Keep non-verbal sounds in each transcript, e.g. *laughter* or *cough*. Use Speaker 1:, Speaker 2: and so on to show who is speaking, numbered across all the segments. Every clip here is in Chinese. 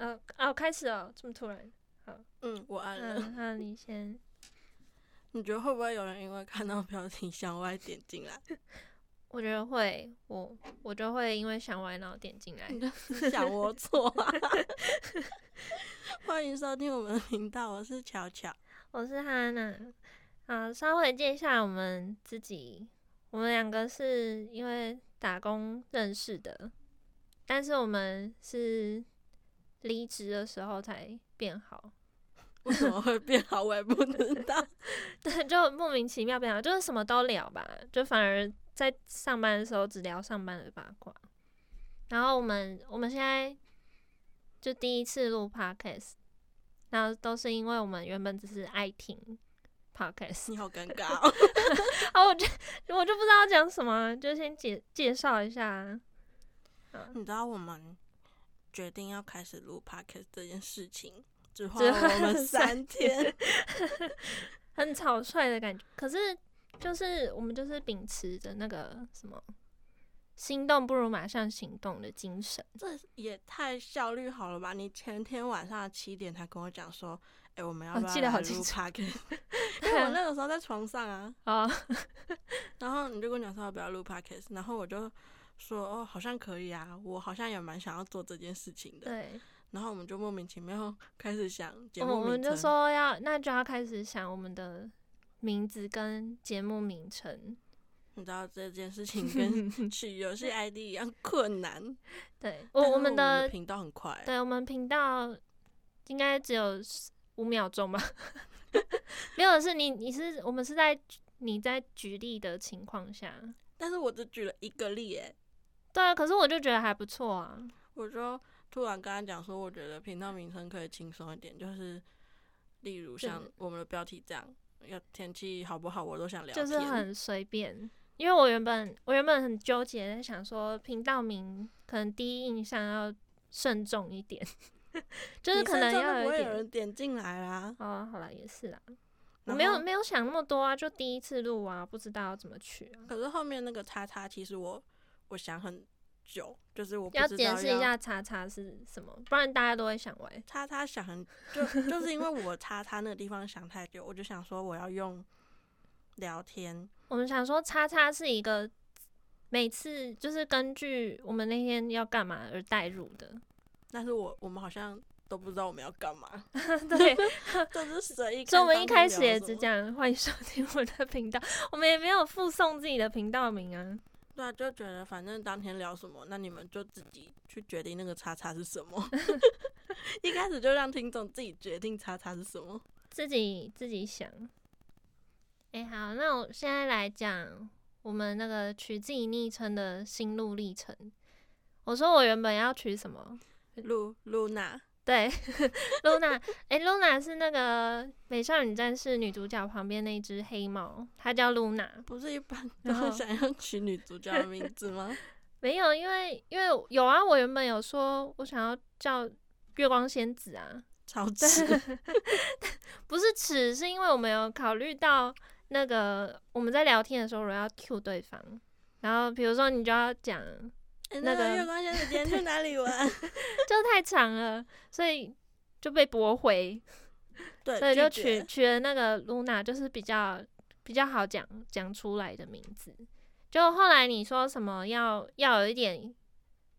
Speaker 1: 呃，哦，开始哦，这么突然。
Speaker 2: 好嗯，我按了。
Speaker 1: 嗯，那你先。*laughs*
Speaker 2: 你觉得会不会有人因为看到标题向外点进来？*laughs*
Speaker 1: 我觉得会，我我就会因为想歪然后点进来。
Speaker 2: 思想龌龊啊！*laughs* 欢迎收听我们的频道，我是巧巧，
Speaker 1: 我是哈娜。好，稍微介绍我们自己，我们两个是因为打工认识的，但是我们是离职的时候才变好。*laughs*
Speaker 2: 为什么会变好？我也不知道。*laughs*
Speaker 1: 对，就莫名其妙变好，就是什么都聊吧，就反而在上班的时候只聊上班的八卦。然后我们我们现在就第一次录 podcast，然后都是因为我们原本只是爱听 podcast。
Speaker 2: 你好尴尬
Speaker 1: 哦！*laughs* 啊，我就我就不知道讲什么，就先介介绍一下。
Speaker 2: 你知道我们决定要开始录 podcast 这件事情？只花了我们三天，*laughs*
Speaker 1: 很草率的感觉。可是，就是我们就是秉持着那个什么“心动不如马上行动”的精神。
Speaker 2: 这也太效率好了吧？你前天晚上七点才跟我讲说：“哎，我们要不要来录 podcast？” 因 *laughs* 为我那个时候在床上啊。啊。*laughs* 然后你就跟我讲说要不要录 podcast，然后我就说：“哦，好像可以啊，我好像也蛮想要做这件事情的。”
Speaker 1: 对。
Speaker 2: 然后我们就莫名其妙 *laughs* 开始想节
Speaker 1: 目我们就说要，那就要开始想我们的名字跟节目名称。
Speaker 2: 你知道这件事情跟 *laughs* 取游戏 ID 一样困难。
Speaker 1: 对，我我们的
Speaker 2: 频道很快。
Speaker 1: 对我们频道应该只有五秒钟吧？*laughs* 没有，是你你是我们是在你在举例的情况下，
Speaker 2: 但是我只举了一个例诶。
Speaker 1: 对啊，可是我就觉得还不错啊。
Speaker 2: 我就。突然跟他讲说，我觉得频道名称可以轻松一点，就是例如像我们的标题这样，要天气好不好，我都想聊，
Speaker 1: 就是很随便。因为我原本我原本很纠结，在想说频道名可能第一印象要慎重一点，*laughs* 就是可能要
Speaker 2: 有人点进来啦。
Speaker 1: 哦，好了，也是啦，我没有没有想那么多啊，就第一次录啊，不知道要怎么取啊。
Speaker 2: 可是后面那个叉叉，其实我我想很。久就是我
Speaker 1: 要解释一下叉叉是什么，不然大家都会想歪。
Speaker 2: 叉叉想很就就是因为我叉叉那个地方想太久，我就想说我要用聊天。
Speaker 1: 我们想说叉叉是一个每次就是根据我们那天要干嘛而代入的，
Speaker 2: 但是我我们好像都不知道我们要干嘛。*laughs*
Speaker 1: 对，*laughs*
Speaker 2: 都是随意。
Speaker 1: 所以我们一开始也只讲欢迎收听我的频道，我们也没有附送自己的频道名啊。
Speaker 2: 对啊，就觉得反正当天聊什么，那你们就自己去决定那个叉叉是什么。*laughs* 一开始就让听众自己决定叉叉是什么，
Speaker 1: 自己自己想。哎，好，那我现在来讲我们那个取自己昵称的心路历程。我说我原本要取什么？
Speaker 2: 露露娜。
Speaker 1: 对，露娜，哎，露娜是那个《美少女战士》女主角旁边那只黑猫，它叫露娜。
Speaker 2: 不是一般 *laughs* 都想要取女主角的名字吗？*laughs*
Speaker 1: 没有，因为因为有啊，我原本有说我想要叫月光仙子啊，
Speaker 2: 超耻，*laughs*
Speaker 1: 不是耻，是因为我们有考虑到那个我们在聊天的时候我要 Q 对方，然后比如说你就要讲。
Speaker 2: 那个月光仙子今天 *laughs* 去哪里玩？*laughs*
Speaker 1: 就太长了，所以就被驳回。
Speaker 2: 对，
Speaker 1: 所以就取取了那个露娜，就是比较比较好讲讲出来的名字。就后来你说什么要要有一点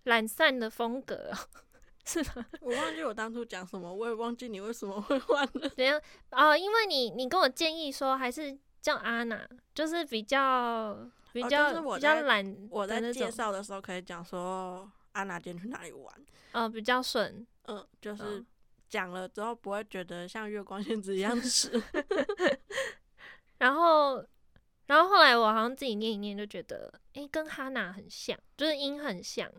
Speaker 1: 懒散的风格，*laughs* 是吗？
Speaker 2: 我忘记我当初讲什么，我也忘记你为什么会换了。
Speaker 1: 怎样？哦，因为你你跟我建议说还是叫阿娜，就是比较。比较比较懒，
Speaker 2: 我在介绍的时候可以讲说安娜今天去哪里玩，
Speaker 1: 嗯，比较顺，
Speaker 2: 嗯，就是讲了之后不会觉得像月光仙子一样吃。*laughs*
Speaker 1: 然后，然后后来我好像自己念一念，就觉得，哎，跟哈娜很像，就是音很像。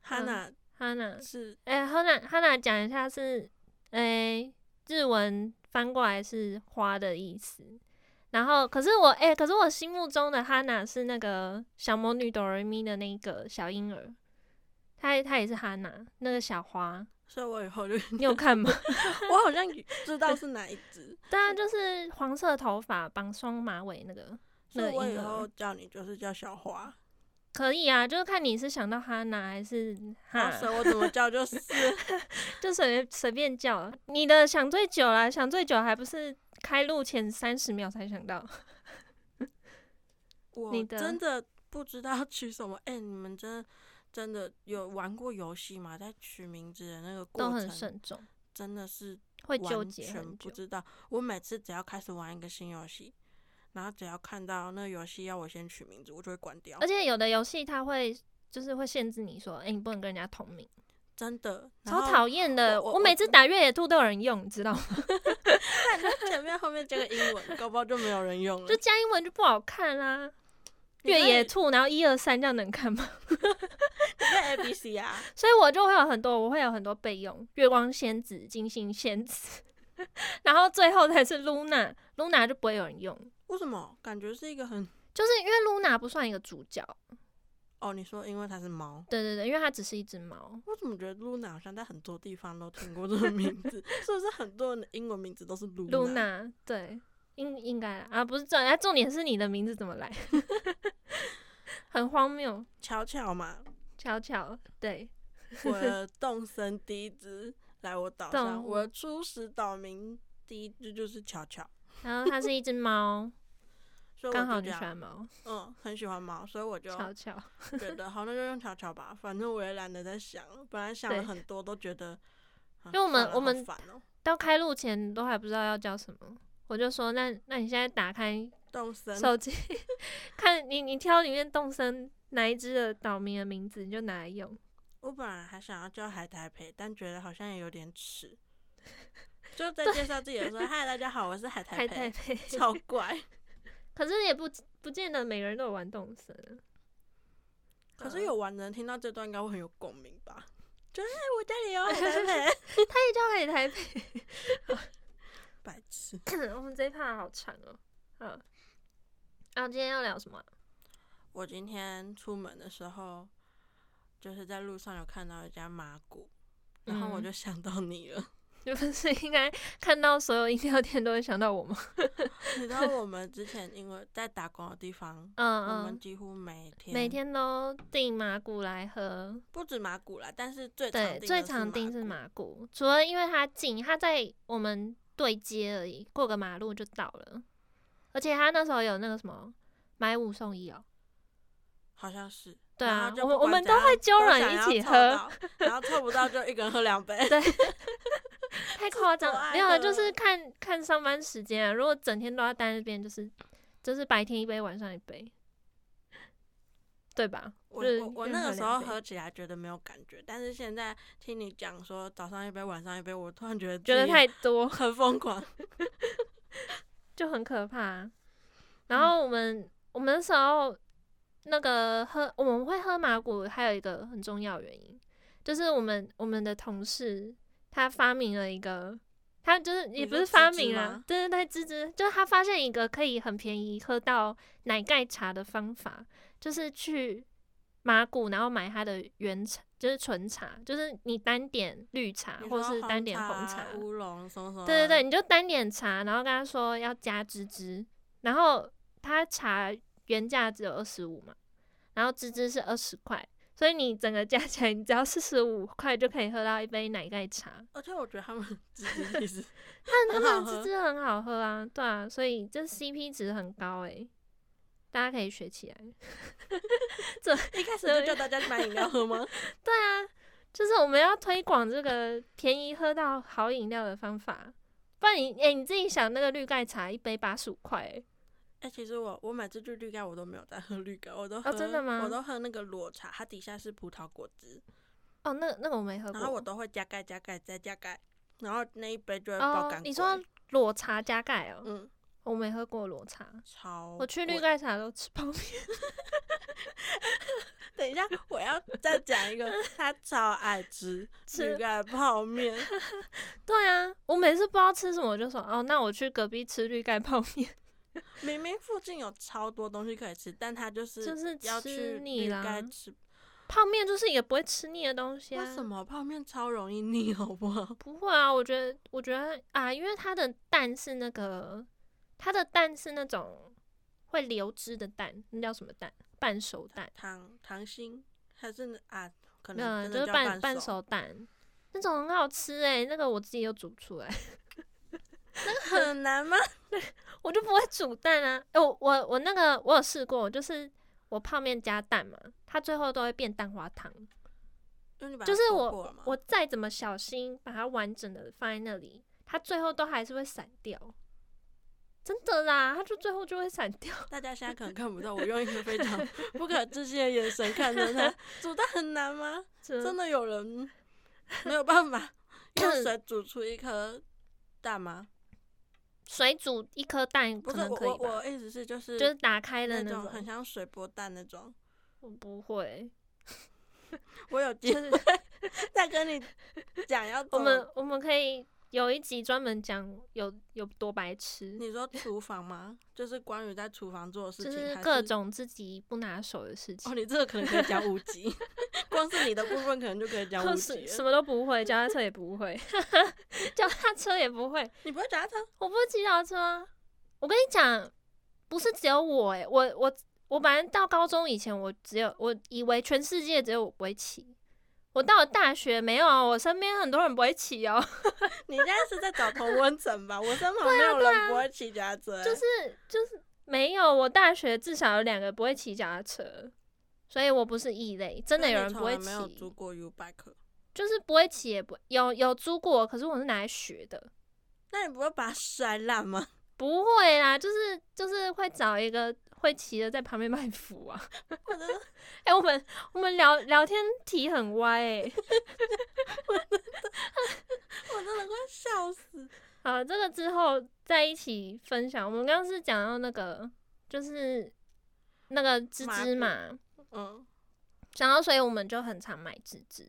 Speaker 2: 哈娜，
Speaker 1: 哈娜
Speaker 2: 是，
Speaker 1: 哎，哈娜，哈娜讲一下是，哎，日文翻过来是花的意思。然后，可是我哎，可是我心目中的哈娜是那个小魔女哆瑞咪的那个小婴儿，她她也是哈娜那个小花，
Speaker 2: 所以我以后就
Speaker 1: 你有看吗？*laughs*
Speaker 2: 我好像知道是哪一只，*laughs*
Speaker 1: 对啊，就是黄色头发绑双马尾那个，
Speaker 2: 所以我以后叫你就是叫小花，
Speaker 1: 可以啊，就是看你是想到哈娜还是哈，
Speaker 2: 我怎么叫就是，*laughs*
Speaker 1: 就随随便叫。你的想最久了，想最久还不是开录前三十秒才想到。*laughs*
Speaker 2: 我真的不知道取什么。哎，你们真真的有玩过游戏吗？在取名字的那个过程
Speaker 1: 都很慎重，
Speaker 2: 真的是
Speaker 1: 会纠结，
Speaker 2: 全不知道。我每次只要开始玩一个新游戏。然后只要看到那个游戏要我先取名字，我就会关掉。
Speaker 1: 而且有的游戏它会就是会限制你说，哎，你不能跟人家同名，
Speaker 2: 真的
Speaker 1: 超讨厌的。我每次打越野兔都有人用，你知道吗？*laughs* *laughs*
Speaker 2: 前面后面加个英文，搞不好就没有人用了。
Speaker 1: 就加英文就不好看啦。越野兔，然后一二三这样能看吗？*laughs*
Speaker 2: 那 A B C 啊。
Speaker 1: 所以我就会有很多，我会有很多备用。月光仙子、金星仙子，然后最后才是 Luna，Luna 就不会有人用。
Speaker 2: 为什么感觉是一个很？
Speaker 1: 就是因为露娜不算一个主角。
Speaker 2: 哦，你说因为它是猫？
Speaker 1: 对对对，因为它只是一只猫。
Speaker 2: 我怎么觉得露娜好像在很多地方都听过这个名字？*laughs* 是不是很多人的英文名字都是露？
Speaker 1: 露娜？对，应应该啊，不是重点，重点是你的名字怎么来？*laughs* 很荒谬。
Speaker 2: 巧巧嘛，
Speaker 1: 巧巧，对。
Speaker 2: 我的 *laughs* 动身第一只来我岛上，我的初始岛名第一只就是巧巧。
Speaker 1: 然后它是一只猫，*laughs* 刚好就喜欢猫，
Speaker 2: 嗯，很喜欢猫，所以我就
Speaker 1: 巧巧 *laughs*
Speaker 2: 觉得好，那就用巧巧吧，反正我也懒得再想了。本来想了很多，都觉得，*laughs*
Speaker 1: 因为我们我们到开录前都还不知道要叫什么，我就说那那你现在打开
Speaker 2: 动森
Speaker 1: 手机，看你你挑里面动森哪一只的岛民的名字，你就拿来用。
Speaker 2: 我本来还想要叫海苔培，但觉得好像也有点迟。就在介绍自己的时候，嗨，大家好，我是海苔
Speaker 1: 培，
Speaker 2: 超怪。
Speaker 1: 可是也不不见得每个人都有玩动森。
Speaker 2: 可是有玩的人听到这段应该会很有共鸣吧？就是我家里有海苔培，*laughs*
Speaker 1: 他也叫海苔培，*laughs*
Speaker 2: 白痴。*laughs*
Speaker 1: 我们这一趴好长哦。嗯，啊，今天要聊什么？
Speaker 2: 我今天出门的时候，就是在路上有看到一家麻古，然后我就想到你了。
Speaker 1: 你不是 *laughs* 应该看到所有饮料店都会想到我吗？*laughs*
Speaker 2: 你知道我们之前因为在打工的地方，嗯我们几乎每天
Speaker 1: 每天都订麻古来喝，
Speaker 2: 不止麻古啦，但是最
Speaker 1: 对最常订是麻古，除了因为它近，它在我们对接而已，过个马路就到了，而且它那时候有那个什么买五送一哦，
Speaker 2: 好像是。
Speaker 1: 对啊，我我们都会揪人一起喝，
Speaker 2: 然后凑不到就一个人喝两杯。*laughs*
Speaker 1: 对，太夸张，没有，就是看看上班时间啊。如果整天都要待那边，就是就是白天一杯，晚上一杯，对吧？
Speaker 2: 我我那个时候喝起来觉得没有感觉，但是现在听你讲说早上一杯，晚上一杯，我突然觉得
Speaker 1: 觉得太多，
Speaker 2: 很疯狂，*laughs*
Speaker 1: 就很可怕。然后我们我们那时候。那个喝我们会喝麻古，还有一个很重要原因，就是我们我们的同事他发明了一个，他就是也不是发明了，对对对，芝芝，就是他发现一个可以很便宜喝到奶盖茶的方法，就是去麻古，然后买它的原茶，就是纯茶，就是你单点绿茶或是单点红茶，
Speaker 2: 乌龙什么什么，
Speaker 1: 对对对，你就单点茶，然后跟他说要加芝芝，然后他茶。原价只有二十五嘛，然后芝芝是二十块，所以你整个加起来，你只要四十五块就可以喝到一杯奶盖茶。
Speaker 2: 而且我觉得他们芝芝其实，
Speaker 1: 他们芝芝很好喝啊，对啊，所以这 CP 值很高诶，大家可以学起来。*laughs*
Speaker 2: 这一开始就叫大家买饮料喝吗？*laughs*
Speaker 1: 对啊，就是我们要推广这个便宜喝到好饮料的方法。不然你诶，你自己想那个绿盖茶一杯八十五块诶。
Speaker 2: 哎，其实我我买这句绿盖，我都没有在喝绿盖，我都喝
Speaker 1: 真的吗？
Speaker 2: 我都喝那个裸茶，它底下是葡萄果汁。
Speaker 1: 哦，那那个我没喝过。
Speaker 2: 然后我都会加盖加盖再加盖，然后那一杯就会爆干。
Speaker 1: 你说裸茶加盖哦？嗯，我没喝过裸茶。
Speaker 2: 超。
Speaker 1: 我去绿盖茶都吃泡面。*laughs*
Speaker 2: 等一下，我要再讲一个，他超爱 *laughs* 吃绿盖泡面。*laughs*
Speaker 1: 对啊，我每次不知道吃什么，我就说哦，那我去隔壁吃绿盖泡面。*laughs*
Speaker 2: 明明附近有超多东西可以吃，但他就是
Speaker 1: 就是
Speaker 2: 要去
Speaker 1: 腻
Speaker 2: 了。吃
Speaker 1: 泡面就是也不会吃腻的东西啊。
Speaker 2: 为什么泡面超容易腻？好不好？*laughs*
Speaker 1: 不会啊，我觉得我觉得啊，因为它的蛋是那个，它的蛋是那种会流汁的蛋，那叫什么蛋？半熟蛋，
Speaker 2: 糖糖心还是啊？可能
Speaker 1: 就是半半熟蛋，那种很好吃哎，那个我自己又煮出来。
Speaker 2: 那很难吗？*laughs*
Speaker 1: 我就不会煮蛋啊！哎，我我我那个我有试过，就是我泡面加蛋嘛，它最后都会变蛋花汤。就是我我再怎么小心把它完整的放在那里，它最后都还是会散掉。真的啦，它就最后就会散掉。*laughs*
Speaker 2: 大家现在可能看不到，我用一个非常 *laughs* 不可置信的眼神看着它。煮蛋很难吗？真的有人没有办法用 *coughs* 水煮出一颗蛋吗？
Speaker 1: 水煮一颗蛋不是
Speaker 2: 我我意思是就是
Speaker 1: 就是打开的
Speaker 2: 那
Speaker 1: 种，
Speaker 2: 很像水波蛋那种。
Speaker 1: 我不会，
Speaker 2: 我有机会 *laughs* 再跟你讲要。
Speaker 1: 我们我们可以。有一集专门讲有有多白痴。
Speaker 2: 你说厨房吗？就是关于在厨房做的事情，
Speaker 1: 就是各种自己不拿手的事情。
Speaker 2: 哦，你这个可能可以讲五集，*laughs* 光是你的部分可能就可以讲 *laughs* 五集。
Speaker 1: 什么都不会，脚踏车也不会，*laughs* 脚踏车也不会。
Speaker 2: 你不会脚踏车？
Speaker 1: 我不会骑脚踏车。我跟你讲，不是只有我哎，我我我反正到高中以前，我只有我以为全世界只有我不会骑。我到了大学没有啊，我身边很多人不会骑哦。*laughs*
Speaker 2: 你现在是在找同温层吧？我身旁没有人不会骑脚踏车。
Speaker 1: 就是就是没有，我大学至少有两个不会骑脚踏车，所以我不是异类。真的有人不会骑。
Speaker 2: 没有租过 U bike，
Speaker 1: 就是不会骑也不有有租过，可是我是拿来学的。
Speaker 2: 那你不会把它摔烂吗？*laughs*
Speaker 1: 不会啦，就是就是会找一个。会骑着在旁边卖符啊！我真的，哎，我们我们聊聊天题很歪哎，*laughs*
Speaker 2: 我真的，我真的快笑死。*laughs*
Speaker 1: 好，这个之后在一起分享。我们刚刚是讲到那个，就是那个芝芝嘛，嗯，讲到所以我们就很常买芝芝。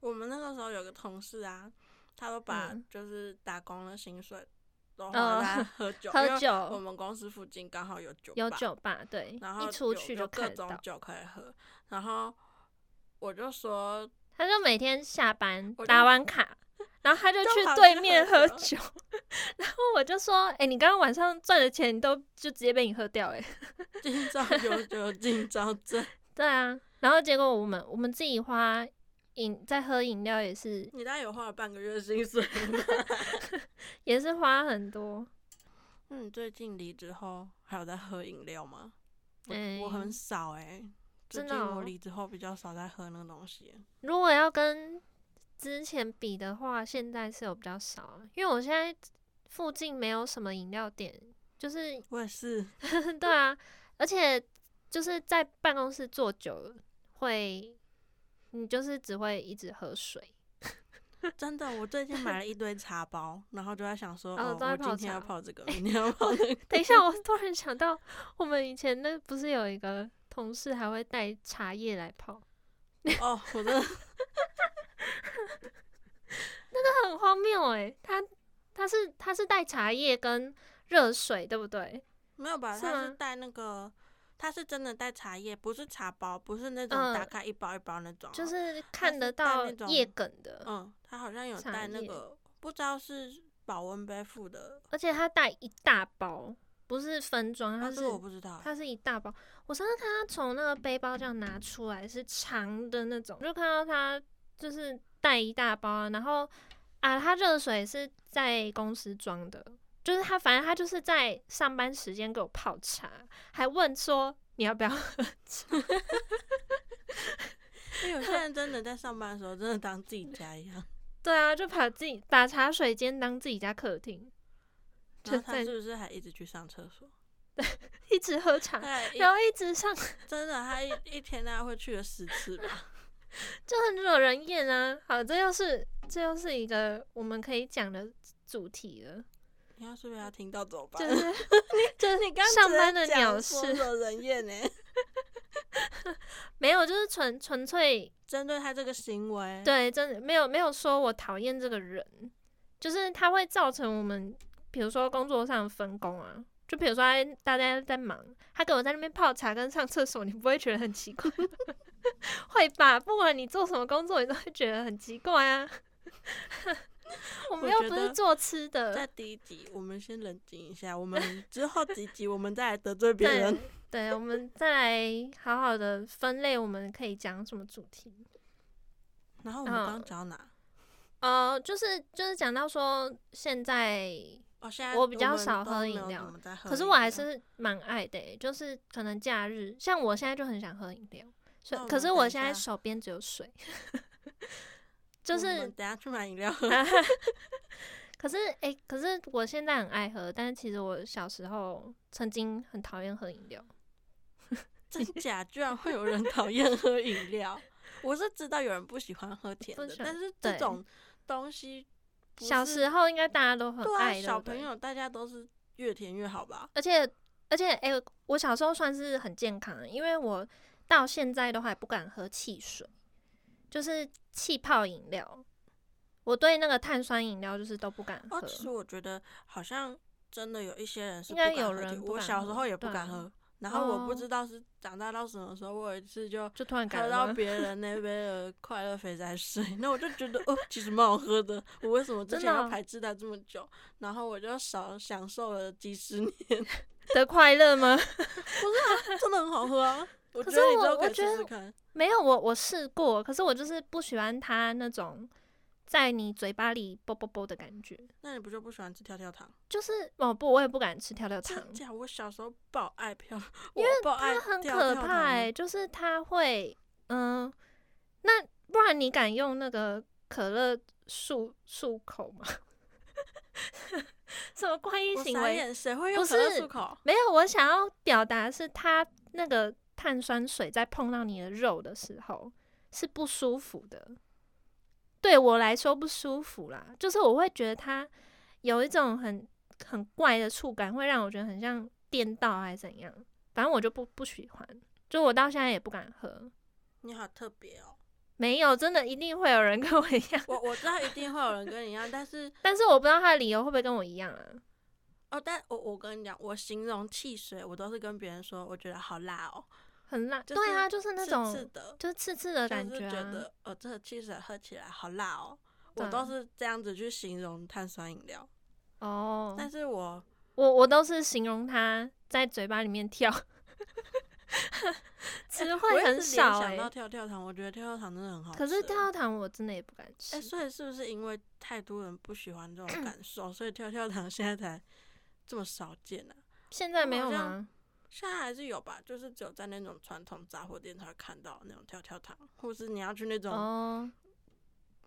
Speaker 2: 我们那个时候有个同事啊，他都把就是打工的薪水。然后在喝酒，*laughs*
Speaker 1: 喝酒。
Speaker 2: 我们公司附近刚好有酒，
Speaker 1: 有酒吧，对。
Speaker 2: 然后
Speaker 1: 一出去就
Speaker 2: 各种酒可以喝。然后我就说，
Speaker 1: 他就每天下班打完卡，然后他就去对面喝酒。*laughs* 然后我就说，哎，你刚刚晚上赚的钱都就直接被你喝掉，哎。*laughs*
Speaker 2: 今朝有酒今朝醉。
Speaker 1: 对啊，然后结果我们我们自己花。饮在喝饮料也是，
Speaker 2: 你大概有花了半个月薪水 *laughs*
Speaker 1: 也是花很多。
Speaker 2: 那你最近离职后还有在喝饮料吗？我很少哎，
Speaker 1: 真的，
Speaker 2: 我离职后比较少在喝那个东西。
Speaker 1: 如果要跟之前比的话，现在是有比较少，因为我现在附近没有什么饮料店，就是
Speaker 2: 我也是，*laughs*
Speaker 1: 对啊，而且就是在办公室坐久了会。你就是只会一直喝水，*laughs*
Speaker 2: 真的。我最近买了一堆茶包，然后就在想说，哦，我今天要泡这个，*laughs* 明天要泡那个。
Speaker 1: 等一下，我突然想到，我们以前那不是有一个同事还会带茶叶来泡？*laughs*
Speaker 2: 哦，我的，
Speaker 1: 那个很荒谬哎，他他是他是带茶叶跟热水，对不对？
Speaker 2: 没有吧？他是带那个。他是真的带茶叶，不是茶包，不是那种打开一包一包那种，
Speaker 1: 就是看得到叶梗的。
Speaker 2: 嗯，他好像有带那个，不知道是保温杯附的，
Speaker 1: 而且他带一大包，不是分装，他是
Speaker 2: 我不知道，
Speaker 1: 他是一大包。我上次看他从那个背包这样拿出来，是长的那种，就看到他就是带一大包，然后啊，他热水是在公司装的。就是他，反正他就是在上班时间给我泡茶，还问说你要不要喝茶。*laughs*
Speaker 2: 因为我现在真的在上班的时候，真的当自己家一样。
Speaker 1: 对啊，就把自己把茶水间当自己家客厅。
Speaker 2: 就他是不是还一直去上厕所？
Speaker 1: 对，一直喝茶，然后一直上。
Speaker 2: 真的，他一一天大概会去了十次吧，
Speaker 1: 就很惹人厌啊。好，这又是这又是一个我们可以讲的主题了。
Speaker 2: 你要是被他听到怎么办？
Speaker 1: 就是 *laughs* 就是你刚上班的鸟事，
Speaker 2: 人厌呢？*laughs*
Speaker 1: 没有，就是纯纯粹
Speaker 2: 针对他这个行为。
Speaker 1: 对，真的没有没有说我讨厌这个人，就是他会造成我们，比如说工作上分工啊，就比如说大家在忙，他跟我在那边泡茶跟上厕所，你不会觉得很奇怪？*laughs* 会吧？不管你做什么工作，你都会觉得很奇怪啊。*laughs*
Speaker 2: 我
Speaker 1: 们又不是做吃的。
Speaker 2: 在第一集，我们先冷静一下，我们之后几集我们再来得罪别人。
Speaker 1: 对，我们再来好好的分类，我们可以讲什么主题。
Speaker 2: 然后我们刚讲到哪？
Speaker 1: 呃，就是就是讲到说现在。我比较少喝饮料，可是我还是蛮爱的。就是可能假日，像我现在就很想喝饮料，所以可是我现在手边只有水。*laughs* 就是
Speaker 2: 等下去买饮料喝。*laughs*
Speaker 1: 可是哎，可是我现在很爱喝，但是其实我小时候曾经很讨厌喝饮料。*laughs*
Speaker 2: 真假？居然会有人讨厌喝饮料？我是知道有人不喜欢喝甜的，但是这种东西。
Speaker 1: 小时候应该大家都很爱
Speaker 2: 的，小朋友大家都是越甜越好吧？
Speaker 1: 而且而且，哎，我小时候算是很健康，因为我到现在都还不敢喝汽水，就是气泡饮料。我对那个碳酸饮料就是都不敢喝。
Speaker 2: 其实我觉得好像真的有一些人是
Speaker 1: 应该有人，
Speaker 2: 我小时候也不敢喝。然后我不知道是长大到什么时候，我有一次就
Speaker 1: 就突然
Speaker 2: 喝到别人那边的快乐肥仔水，那我就觉得哦，其实蛮好喝的。我为什么之前要排斥它这么久？然后我就少享受了几十年
Speaker 1: 的快乐吗？*laughs*
Speaker 2: 不是啊，真的很好喝啊！可是我我觉得
Speaker 1: 没有，我我试过，可是我就是不喜欢它那种。在你嘴巴里啵啵啵的感觉，
Speaker 2: 那你不就不喜欢吃跳跳糖？
Speaker 1: 就是哦不，我也不敢吃跳跳糖。
Speaker 2: 真假？我小时候爆爱跳，
Speaker 1: 因为它很可怕，就是它会嗯，那不然你敢用那个可乐漱漱口吗？*laughs* 什么怪异行为？
Speaker 2: 谁会用可乐漱口？
Speaker 1: 没有，我想要表达是它那个碳酸水在碰到你的肉的时候是不舒服的。对我来说不舒服啦，就是我会觉得它有一种很很怪的触感，会让我觉得很像电到还是怎样，反正我就不不喜欢，就我到现在也不敢喝。
Speaker 2: 你好特别哦，
Speaker 1: 没有，真的一定会有人跟我一样。
Speaker 2: 我我知道一定会有人跟你一样，但是 *laughs*
Speaker 1: 但是我不知道他的理由会不会跟我一样啊？
Speaker 2: 哦，但我我跟你讲，我形容汽水，我都是跟别人说，我觉得好辣哦。
Speaker 1: 很辣，对啊，就是那种刺的，
Speaker 2: 就是
Speaker 1: 刺刺的感觉，
Speaker 2: 觉得呃，这个汽水喝起来好辣哦。我都是这样子去形容碳酸饮料。
Speaker 1: 哦，
Speaker 2: 但是我
Speaker 1: 我我都是形容它在嘴巴里面跳，*laughs* 词汇很少
Speaker 2: 想到跳跳糖，我觉得跳跳糖真的很好吃。
Speaker 1: 可是跳跳糖我真的也不敢吃。
Speaker 2: 哎，所以是不是因为太多人不喜欢这种感 *clears throat* 受，所以跳跳糖现在才这么少见呢？
Speaker 1: 现在没有吗？
Speaker 2: 现在还是有吧，就是只有在那种传统杂货店才会看到那种跳跳糖，或是你要去那种
Speaker 1: 哦，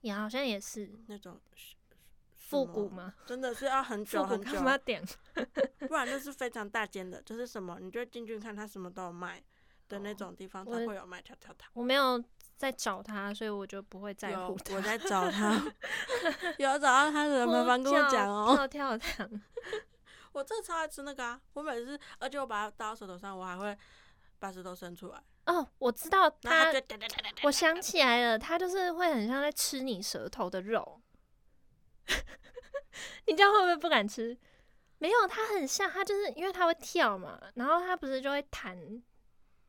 Speaker 1: 也好像也是
Speaker 2: 那种
Speaker 1: 复古吗？
Speaker 2: 真的是要很久很久，*laughs*
Speaker 1: 不
Speaker 2: 然就是非常大间的，就是什么你就进去看，它什么都有卖的那种地方才会有卖跳跳糖。
Speaker 1: 我没有在找他，所以我就不会在乎。
Speaker 2: 我在找他 *laughs* *laughs* 有找到他的麻烦跟我讲哦，
Speaker 1: 跳跳糖。
Speaker 2: 我真的超爱吃那个啊！我每次，而且我把它搭到舌头上，我还会把舌头伸出来。
Speaker 1: 哦，我知道它，我想起来了，它就是会很像在吃你舌头的肉。*laughs* 你这样会不会不敢吃？没有，它很像，它就是因为它会跳嘛，然后它不是就会弹，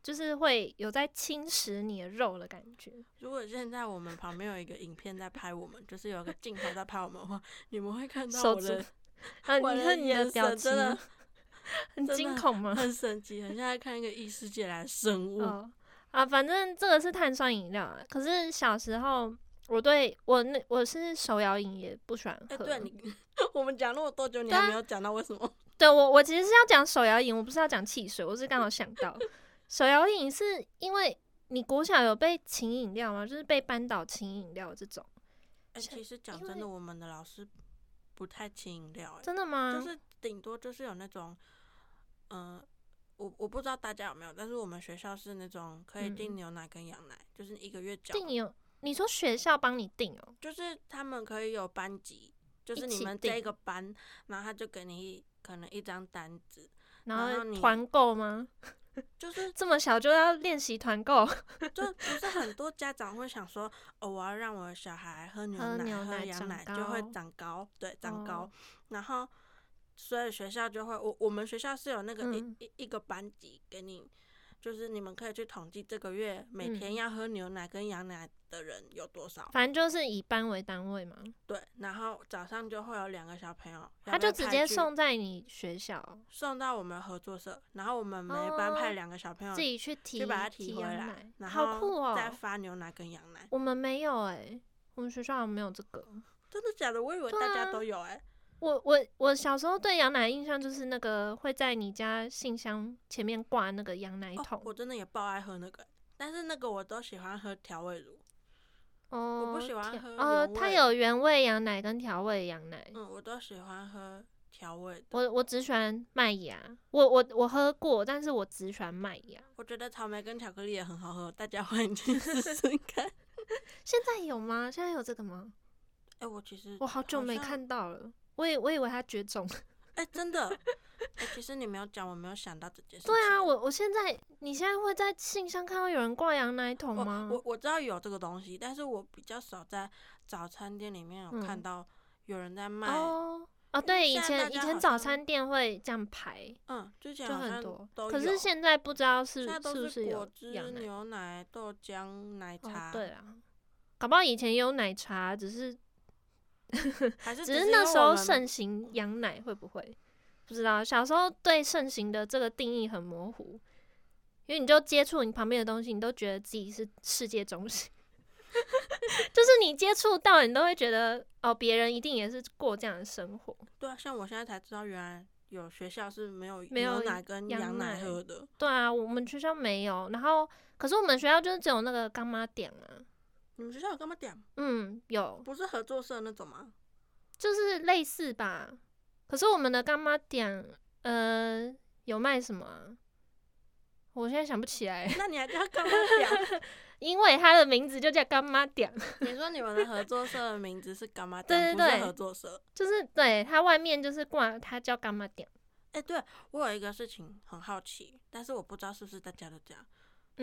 Speaker 1: 就是会有在侵蚀你的肉的感觉。
Speaker 2: 如果现在我们旁边有一个影片在拍我们，就是有个镜头在拍我们的话，你们会看到我的。*laughs*
Speaker 1: 啊！你看你的表情，*laughs* 很惊恐吗？
Speaker 2: 很神奇，很像在看一个异世界来的生物。
Speaker 1: 啊，反正这个是碳酸饮料啊。可是小时候，我对我那我是手摇饮也不喜欢喝。
Speaker 2: 对你，*laughs* 我们讲那么多久，你还没有讲到为什么？
Speaker 1: 对我，我其实是要讲手摇饮，我不是要讲汽水。我是刚好想到，手摇饮是因为你国小有被请饮料吗？就是被班导请饮料这种。
Speaker 2: 哎，其实讲真的，我们的老师。不太清饮料，
Speaker 1: 真的吗？
Speaker 2: 就是顶多就是有那种，嗯，我我不知道大家有没有，但是我们学校是那种可以订牛奶跟羊奶，就是一个月交。
Speaker 1: 订有？你说学校帮你订哦？
Speaker 2: 就是他们可以有班级，就是你们这个班，然后他就给你可能一张单子，然后你
Speaker 1: 团购吗？
Speaker 2: 就是
Speaker 1: 这么小就要练习团购，
Speaker 2: 就不是很多家长会想说，哦，我要让我的小孩喝牛奶、喝羊奶就会长高，对，长高。然后，所以学校就会，我我们学校是有那个一一一个班级给你，就是你们可以去统计这个月每天要喝牛奶跟羊奶的人有多少？
Speaker 1: 反正就是以班为单位嘛。
Speaker 2: 对，然后早上就会有两个小朋友，
Speaker 1: 他就直接送在你学校，
Speaker 2: 送到我们合作社，然后我们每班派两个小朋友
Speaker 1: 自己去提，
Speaker 2: 去把它
Speaker 1: 提
Speaker 2: 回来，好
Speaker 1: 酷哦
Speaker 2: 再发牛奶跟羊奶。
Speaker 1: 我们没有哎，我们学校没有这个。
Speaker 2: 真的假的？我以为大家都有哎。
Speaker 1: 我我我小时候对羊奶印象就是那个会在你家信箱前面挂那个羊奶桶。
Speaker 2: 我真的也爆爱喝那个，但是那个我都喜欢喝调味乳。
Speaker 1: 哦，
Speaker 2: 我不喜欢喝。
Speaker 1: 哦，它有原味羊奶跟调味羊奶。
Speaker 2: 嗯，我都喜欢喝调味的。
Speaker 1: 我我只喜欢麦芽。我我我喝过，但是我只喜欢麦芽。
Speaker 2: 我觉得草莓跟巧克力也很好喝，大家欢迎去试试看。*laughs*
Speaker 1: 现在有吗？现在有这个吗？
Speaker 2: 哎，我其实
Speaker 1: 我好久没看到了。我以我以为它绝种。
Speaker 2: 哎，真的。哎，其实你没有讲，我没有想到这件事。
Speaker 1: 对啊，我我现在，你现在会在信箱看到有人挂羊奶桶吗？
Speaker 2: 我我知道有这个东西，但是我比较少在早餐店里面有看到有人在卖。
Speaker 1: 哦哦，对，以前以前早餐店会这样排，
Speaker 2: 嗯，之前
Speaker 1: 就很多，
Speaker 2: 可
Speaker 1: 是现在不知道是是不
Speaker 2: 是
Speaker 1: 有
Speaker 2: 牛奶、豆浆、奶茶。
Speaker 1: 对啊，搞不好以前有奶茶，只是 *laughs*
Speaker 2: 还是
Speaker 1: 只是那时候盛行羊奶，会不会？不知道，小时候对盛行的这个定义很模糊，因为你就接触你旁边的东西，你都觉得自己是世界中心，*laughs* 就是你接触到，你都会觉得哦，别人一定也是过这样的生活。
Speaker 2: 对啊，像我现在才知道，原来有学校是没有
Speaker 1: 没有
Speaker 2: 奶跟羊
Speaker 1: 奶
Speaker 2: 喝的。
Speaker 1: 对啊，我们学校没有，然后可是我们学校就是只有那个干妈点啊。
Speaker 2: 你们学校有干妈点？
Speaker 1: 嗯，有。
Speaker 2: 不是合作社那种吗？
Speaker 1: 就是类似吧。可是我们的干妈店，呃，有卖什么？我现在想不起来。
Speaker 2: 那你还叫干妈店？*laughs*
Speaker 1: 因为它的名字就叫干妈店。
Speaker 2: 你说你们的合作社的名字是干妈店，
Speaker 1: 不是
Speaker 2: 合作社？
Speaker 1: 就是对，它外面就是挂，它叫干妈店。
Speaker 2: 哎，对我有一个事情很好奇，但是我不知道是不是大家都这样。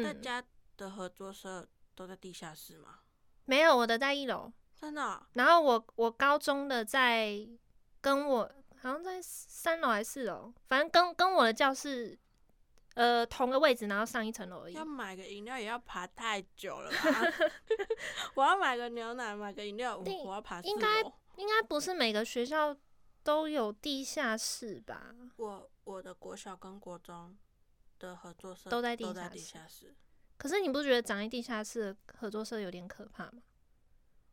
Speaker 2: 大家的合作社都在地下室吗？
Speaker 1: 没有，我的在一楼。
Speaker 2: 真的？
Speaker 1: 然后我我高中的在跟我。好像在三楼还是四楼，反正跟跟我的教室，呃，同个位置，然后上一层楼而已。
Speaker 2: 要买个饮料也要爬太久了吧？*laughs* 我要买个牛奶，买个饮料，我要爬
Speaker 1: 应该应该不是每个学校都有地下室吧？
Speaker 2: 我我的国小跟国中的合作社
Speaker 1: 都在
Speaker 2: 地
Speaker 1: 下室。可是你不觉得长在地下室合作社有点可怕吗？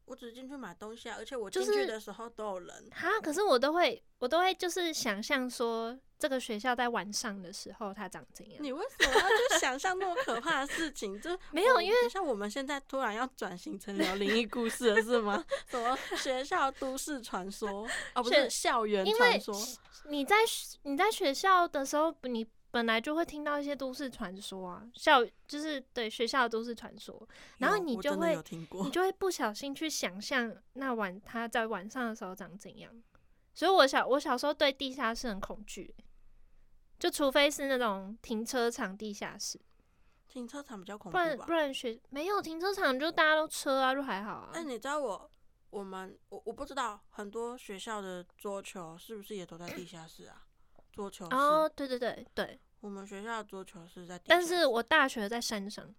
Speaker 2: 我只进去买东西啊，而且我进去的时候都有人。
Speaker 1: 哈，可是我都会，我都会就是想象说，这个学校在晚上的时候它长怎样。
Speaker 2: 你为什么要去想象那么可怕的事情？就 *laughs*
Speaker 1: 没有，因为
Speaker 2: 像我们现在突然要转型成聊灵异故事了，是吗？什么学校都市传说哦？不是校园传说。
Speaker 1: 你在你在学校的时候，你。本来就会听到一些都市传说啊，校就是对学校的都市传说，然后你就会你就会不小心去想象那晚他在晚上的时候长怎样，所以我小我小时候对地下室很恐惧，就除非是那种停车场地下室，
Speaker 2: 停车场比较恐怖
Speaker 1: 不然不然学没有停车场就大家都车啊，就还好啊。
Speaker 2: 那你知道我我们我我不知道很多学校的桌球是不是也都在地下室啊？桌球
Speaker 1: 哦，对对对对，
Speaker 2: 我们学校的桌球是在，
Speaker 1: 但是我大学在山上。*laughs*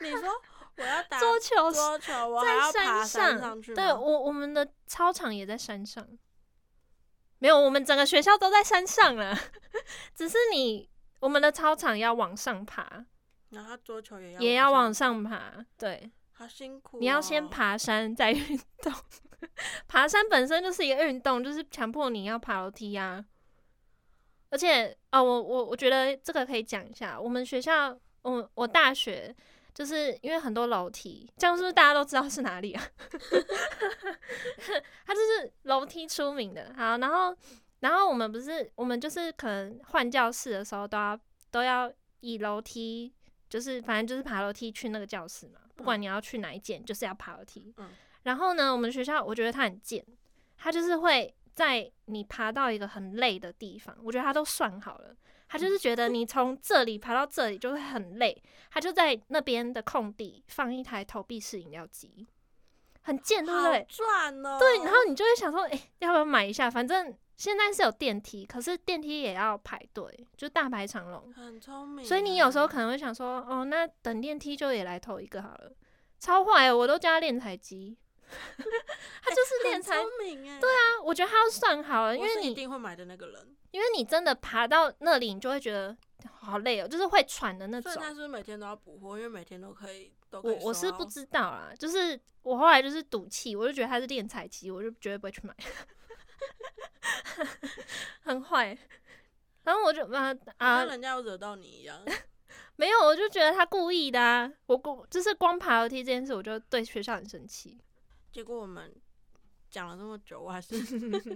Speaker 2: 你说我要打
Speaker 1: 桌球，
Speaker 2: 桌球我还要爬山上去
Speaker 1: 对我，我们的操场也在山上。没有，我们整个学校都在山上了，*laughs* 只是你我们的操场要往上爬，
Speaker 2: 然后桌球也要
Speaker 1: 也要往上爬，对，
Speaker 2: 好辛苦。
Speaker 1: 你要先爬山再运动。*laughs* 爬山本身就是一个运动，就是强迫你要爬楼梯呀。而且哦，我我我觉得这个可以讲一下。我们学校，我我大学就是因为很多楼梯，这样是不是大家都知道是哪里啊？*laughs* 它就是楼梯出名的。好，然后然后我们不是我们就是可能换教室的时候都要都要以楼梯，就是反正就是爬楼梯去那个教室嘛。不管你要去哪一间，就是要爬楼梯。嗯。然后呢，我们学校我觉得他很贱，他就是会在你爬到一个很累的地方，我觉得他都算好了，他就是觉得你从这里爬到这里就会很累，他就在那边的空地放一台投币式饮料机，很贱，对不对？
Speaker 2: 赚哦。
Speaker 1: 对，然后你就会想说，哎，要不要买一下？反正现在是有电梯，可是电梯也要排队，就大排长龙。
Speaker 2: 很聪明。
Speaker 1: 所以你有时候可能会想说，哦，那等电梯就也来投一个好了。超坏，我都叫他练财机。*laughs* 他就是练财。
Speaker 2: 聪明哎。
Speaker 1: 对啊，我觉得他要算好了，因为你
Speaker 2: 一定会买的那个人。
Speaker 1: 因为你真的爬到那里，你就会觉得好累哦，就是会喘的那种。
Speaker 2: 他是每天都要补货，因为每天都可以都。
Speaker 1: 我我是不知道啦，就是我后来就是赌气，我就觉得他是练财机，我就绝对不会去买。*laughs* 很坏，然后我就啊啊，
Speaker 2: 跟人家有惹到你一样。*laughs*
Speaker 1: 没有，我就觉得他故意的啊！我光就是光爬楼梯这件事，我就对学校很生气。
Speaker 2: 结果我们讲了这么久，我还是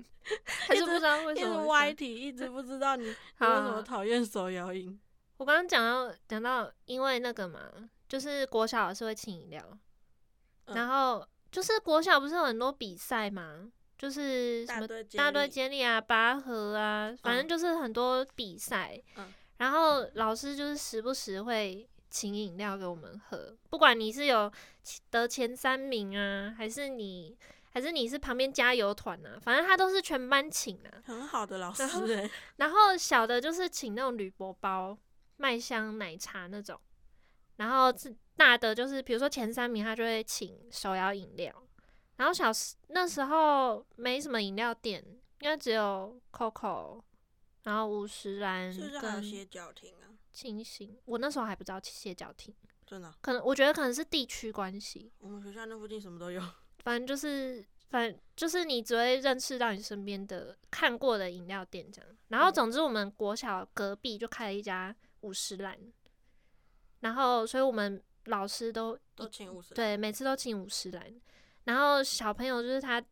Speaker 2: *laughs*
Speaker 1: 还是不知道为什
Speaker 2: 么歪题，一直不知道你为什么讨厌手摇饮。
Speaker 1: 我刚刚讲到讲到，因为那个嘛，就是国小老师会请饮料，然后就是国小不是有很多比赛嘛。就是什么大队接力啊、拔河啊，反正就是很多比赛。嗯，然后老师就是时不时会请饮料给我们喝，不管你是有得前三名啊，还是你还是你是旁边加油团啊，反正他都是全班请啊。
Speaker 2: 很好的老师
Speaker 1: 然后小的就是请那种铝箔包麦香奶茶那种，然后大的就是比如说前三名，他就会请手摇饮料。然后小时那时候没什么饮料店，应该只有 COCO，然后五十岚跟
Speaker 2: 歇脚亭啊，
Speaker 1: 清醒。我那时候还不知道歇脚亭，
Speaker 2: 真的？
Speaker 1: 可能我觉得可能是地区关系。
Speaker 2: 我们学校那附近什么都有，*laughs*
Speaker 1: 反正就是反正就是你只会认识到你身边的看过的饮料店这样。然后总之我们国小隔壁就开了一家五十岚，然后所以我们老师都
Speaker 2: 都请五十，
Speaker 1: 对，每次都请五十岚。然后小朋友就是他，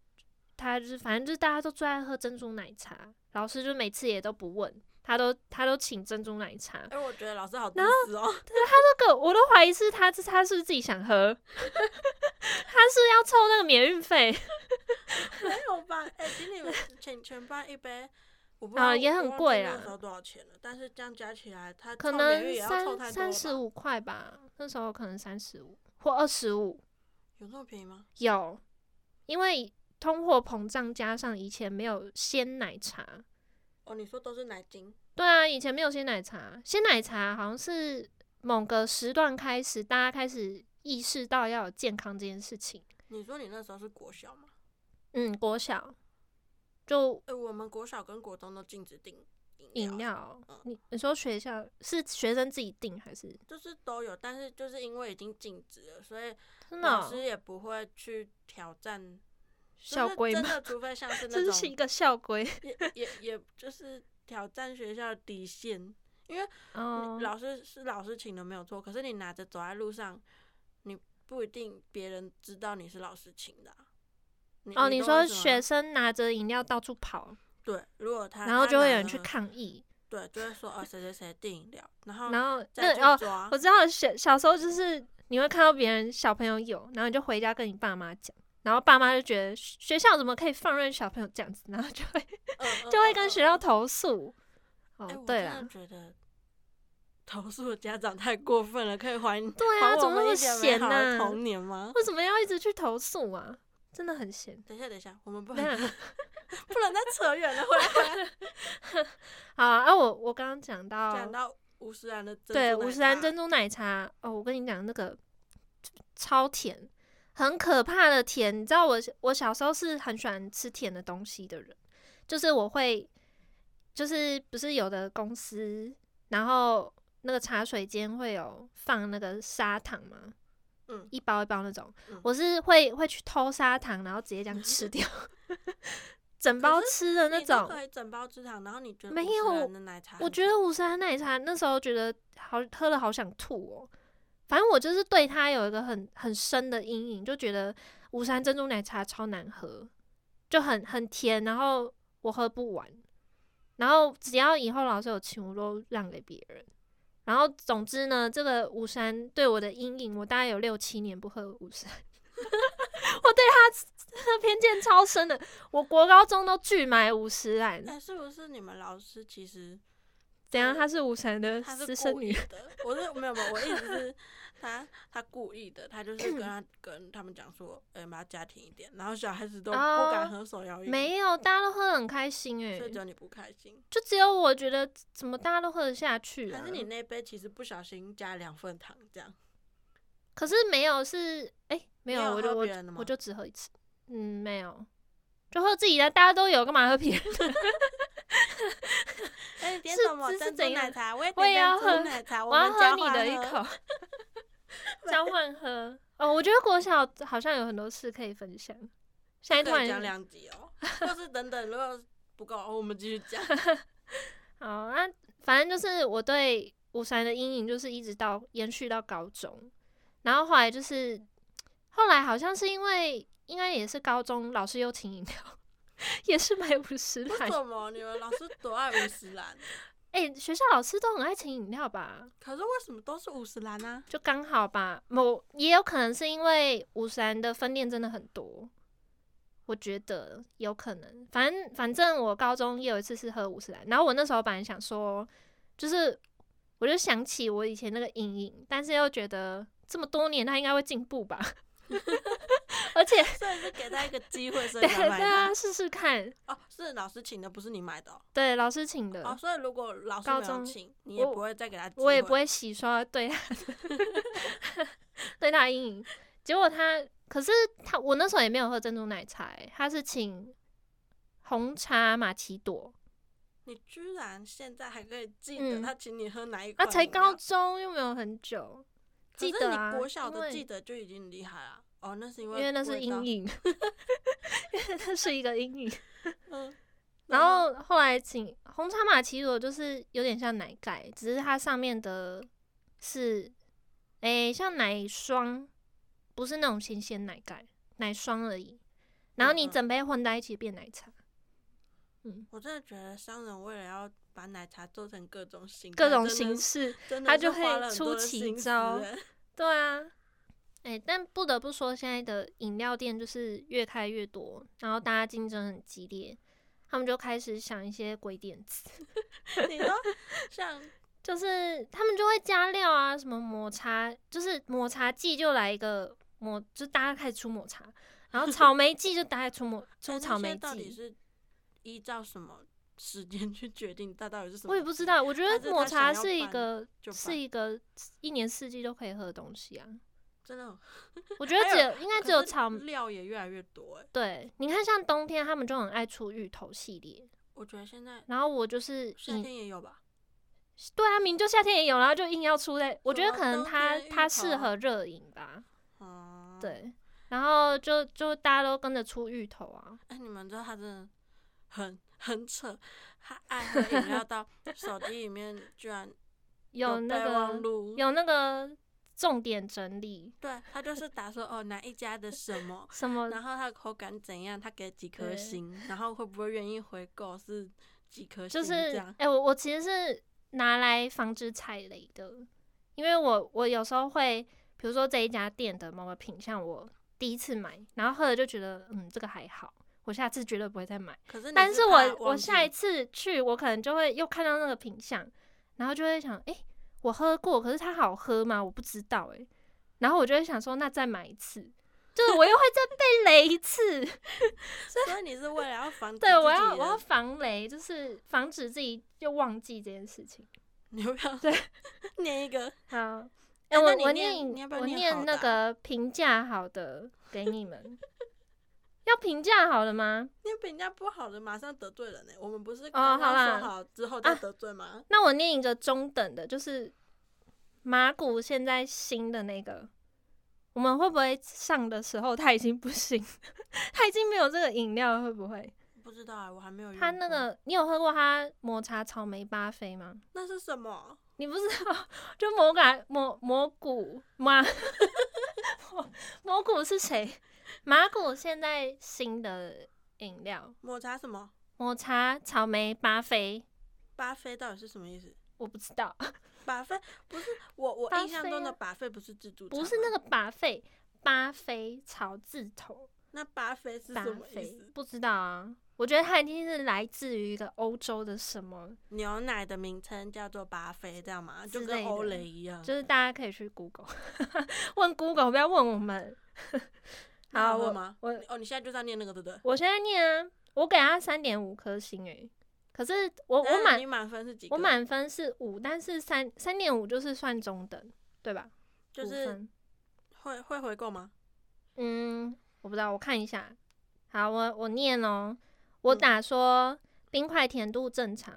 Speaker 1: 他就是反正就是大家都最爱喝珍珠奶茶，老师就每次也都不问，他都他都请珍珠奶茶。
Speaker 2: 哎，我觉得老师好自私哦。
Speaker 1: 对，他那个我都怀疑是他，是他是自己想喝？*laughs* 他是要凑那个免运费？*laughs*
Speaker 2: 没有吧？哎，请你们 *laughs* 请全班一杯，我不知道
Speaker 1: 也很贵啊。
Speaker 2: 那时候多少钱了？但是这样加起来，他
Speaker 1: 可能三三十五块吧。那时候可能三十五或二十五。
Speaker 2: 有这么便宜吗？
Speaker 1: 有，因为通货膨胀加上以前没有鲜奶茶。
Speaker 2: 哦，你说都是奶精？
Speaker 1: 对啊，以前没有鲜奶茶，鲜奶茶好像是某个时段开始，大家开始意识到要有健康这件事情。
Speaker 2: 你说你那时候是国小吗？
Speaker 1: 嗯，国小。就，
Speaker 2: 哎，我们国小跟国中都禁止订。
Speaker 1: 饮料，你你说学校是学生自己订还是？
Speaker 2: 就是都有，但是就是因为已经禁止了，所以老师也不会去挑战
Speaker 1: 校规
Speaker 2: 真的，*laughs* 除非像是那
Speaker 1: 种，是一个校规，
Speaker 2: 也也也就是挑战学校的底线。因为老师是老师请的没有错，可是你拿着走在路上，你不一定别人知道你是老师请的。
Speaker 1: 哦，你说学生拿着饮料到处跑。
Speaker 2: 对，如果他
Speaker 1: 然后就会有人去抗议，
Speaker 2: 对，就会说哦谁谁谁订饮料，然后
Speaker 1: 然后那哦我知道小小时候就是你会看到别人小朋友有，然后你就回家跟你爸妈讲，然后爸妈就觉得学校怎么可以放任小朋友这样子，然后就会就会跟学校投诉。哦，对了，
Speaker 2: 觉得投诉家长太过分了，可以还
Speaker 1: 对啊，怎么那么闲呢？
Speaker 2: 童年吗？
Speaker 1: 为什么要一直去投诉啊？真的很闲。
Speaker 2: 等一下，等一下，我们不能不能再扯远了，回来。*laughs*
Speaker 1: 好啊，我我刚刚讲到
Speaker 2: 讲到五十兰的
Speaker 1: 对五十兰珍珠奶茶哦，我跟你讲那个超甜，很可怕的甜。你知道我我小时候是很喜欢吃甜的东西的人，就是我会就是不是有的公司，然后那个茶水间会有放那个砂糖吗？
Speaker 2: 嗯，
Speaker 1: 一包一包那种，我是会会去偷砂糖，然后直接这样吃掉，*laughs* 整包吃的那种。
Speaker 2: 可以整包吃糖，然后你觉得
Speaker 1: 没有？我觉得五十奶茶那时候觉得好喝了，好想吐哦。反正我就是对它有一个很很深的阴影，就觉得五山珍珠奶茶超难喝，就很很甜，然后我喝不完。然后只要以后老师有请，我都让给别人。然后，总之呢，这个五山对我的阴影，我大概有六七年不喝五山，*laughs* 我对他偏见超深的。我国高中都拒买五十兰。
Speaker 2: 哎，是不是你们老师其实
Speaker 1: 怎样？他是五山的私生女？*laughs*
Speaker 2: 我是没有没有，我意思是他他故意的，他就是跟他跟他们讲说，哎，我们要家庭一点，然后小孩子都不敢喝手摇饮。
Speaker 1: 没有，大家都喝很开心哎。
Speaker 2: 所以只有你不开心。
Speaker 1: 就只有我觉得，怎么大家都喝得下去？
Speaker 2: 还是你那杯其实不小心加两份糖这样？
Speaker 1: 可是没有，是哎，没有，我就我我就只喝一次。嗯，没有，就喝自己的，大家都有，干嘛喝别人？*laughs* *laughs*
Speaker 2: 哎，点什么珍珠奶茶？我
Speaker 1: 也
Speaker 2: 要
Speaker 1: 喝
Speaker 2: 奶茶，
Speaker 1: 我要喝你的一 *laughs* 口，*laughs* 交换喝。哦，我觉得国小好像有很多事可以分享。现在突然
Speaker 2: 讲两集哦，或是等等，如果不够，我们继续讲。
Speaker 1: 好，那反正就是我对五三的阴影，就是一直到延续到高中，然后后来就是后来好像是因为应该也是高中老师又请饮料。也是买五十兰。
Speaker 2: 为什么你们老师多爱五十兰？
Speaker 1: 哎，学校老师都很爱请饮料吧？
Speaker 2: 可是为什么都是五十兰呢？
Speaker 1: 就刚好吧。某也有可能是因为五十兰的分店真的很多，我觉得有可能。反正反正我高中也有一次是喝五十兰，然后我那时候本来想说，就是我就想起我以前那个阴影，但是又觉得这么多年他应该会进步吧。*laughs* 而且，*laughs*
Speaker 2: 所以是给他一个机会，所以才买
Speaker 1: 他试试看。
Speaker 2: 哦，是老师请的，不是你买的。
Speaker 1: 对，老师请的。
Speaker 2: 哦，所以如果老师没有请，你也不会再给他。
Speaker 1: 我也不会洗刷对他，*laughs* 对他阴影。结果他，可是他，我那时候也没有喝珍珠奶茶，他是请红茶玛奇朵。
Speaker 2: 你居然现在还可以记得他请你喝哪一款？
Speaker 1: 他，才高中又没有很久，记得
Speaker 2: 啊，国小的记得就已经厉害了。哦，那是因为
Speaker 1: 因为那是阴影，因为那是一个阴影。*laughs* 嗯，然后后来请红茶玛奇朵，就是有点像奶盖，只是它上面的是，哎，像奶霜，不是那种新鲜奶盖，奶霜而已。然后你整杯混在一起变奶茶。
Speaker 2: 嗯，我真的觉得商人为了要把奶茶做成各种形
Speaker 1: 各种形式，他就会出奇招。对啊。哎，但不得不说，现在的饮料店就是越开越多，然后大家竞争很激烈，他们就开始想一些鬼点子。*laughs*
Speaker 2: 你说像，*laughs*
Speaker 1: 就是他们就会加料啊，什么抹茶，就是抹茶剂就来一个抹，就大家开始出抹茶，然后草莓剂就大家出抹 *laughs* 出草莓剂。
Speaker 2: 到底是依照什么时间去决定？它到底是什么？
Speaker 1: 我也不知道。我觉得抹茶是一个是一个一年四季都可以喝的东西啊。
Speaker 2: 真的，
Speaker 1: 我觉得只有应该只有草
Speaker 2: 料也越来越多哎。
Speaker 1: 对，你看像冬天他们就很爱出芋头系列。
Speaker 2: 我觉得现在，
Speaker 1: 然后我就是
Speaker 2: 夏天也有吧。
Speaker 1: 对啊，明就夏天也有，然后就硬要出在，我觉得可能它它适合热饮吧。哦。对，然后就就大家都跟着出芋头啊。
Speaker 2: 哎，你们知道他真的很很扯，他爱喝饮料到手机里面居然
Speaker 1: 有那个有那个。重点整理，
Speaker 2: 对他就是打说哦哪一家的什么 *laughs*
Speaker 1: 什么，
Speaker 2: 然后它的口感怎样，他给几颗星，然后会不会愿意回购是几颗星
Speaker 1: 这
Speaker 2: 样。
Speaker 1: 哎，我我其实是拿来防止踩雷的，因为我我有时候会，比如说这一家店的某个品相，我第一次买，然后喝了就觉得嗯这个还好，我下次绝对不会再买。
Speaker 2: 可是，
Speaker 1: 但是我我下一次去，我可能就会又看到那个品相，然后就会想，哎。我喝过，可是它好喝吗？我不知道哎。然后我就会想说，那再买一次，就是我又会再被雷一次。*laughs*
Speaker 2: 所以你是为了要防？
Speaker 1: 对，我要我要防雷，就是防止自己又忘记这件事情。
Speaker 2: 你要不要
Speaker 1: 对 *laughs*
Speaker 2: 念一个？
Speaker 1: 好，哎，我我念我念那个评价好的给你们。*laughs* 要评价好了吗？
Speaker 2: 你评价不好的，马上得罪人呢。我们不是刚刚说好之后再得罪吗？
Speaker 1: 那我念一个中等的，就是马古现在新的那个，我们会不会上的时候他已经不行，*laughs* 他已经没有这个饮料，会不会？
Speaker 2: 不知道啊，我还没有。
Speaker 1: 他那个，你有喝过他抹茶草莓巴菲吗？
Speaker 2: 那是什么？
Speaker 1: 你不知道？就魔感魔蘑菇吗？*laughs* 蘑菇是谁？马古现在新的饮料，
Speaker 2: 抹茶什么？
Speaker 1: 抹茶草莓巴菲。
Speaker 2: 巴菲到底是什么意思？
Speaker 1: 我不知道。*laughs*
Speaker 2: 巴菲不是我我印象中的巴菲不是自助
Speaker 1: 不是那个巴菲，巴菲草字头。
Speaker 2: 那巴菲是什么意思？
Speaker 1: 不知道啊。我觉得它一定是来自于一个欧洲的什么
Speaker 2: 牛奶的名称叫做巴菲，这样吗？就跟欧蕾一样。
Speaker 1: 就是大家可以去 Google *laughs* 问 Google，不要问我们。好，我我
Speaker 2: 哦，你现在就在念那个对不对？
Speaker 1: 我现在念啊，我给他三点五颗星诶。可是我我满
Speaker 2: 你满分是几？
Speaker 1: 我满分是五，但是三三点五就是算中等，对吧？
Speaker 2: 就是会会回购吗？
Speaker 1: 嗯，我不知道，我看一下。好，我我念哦。我打说冰块甜度正常，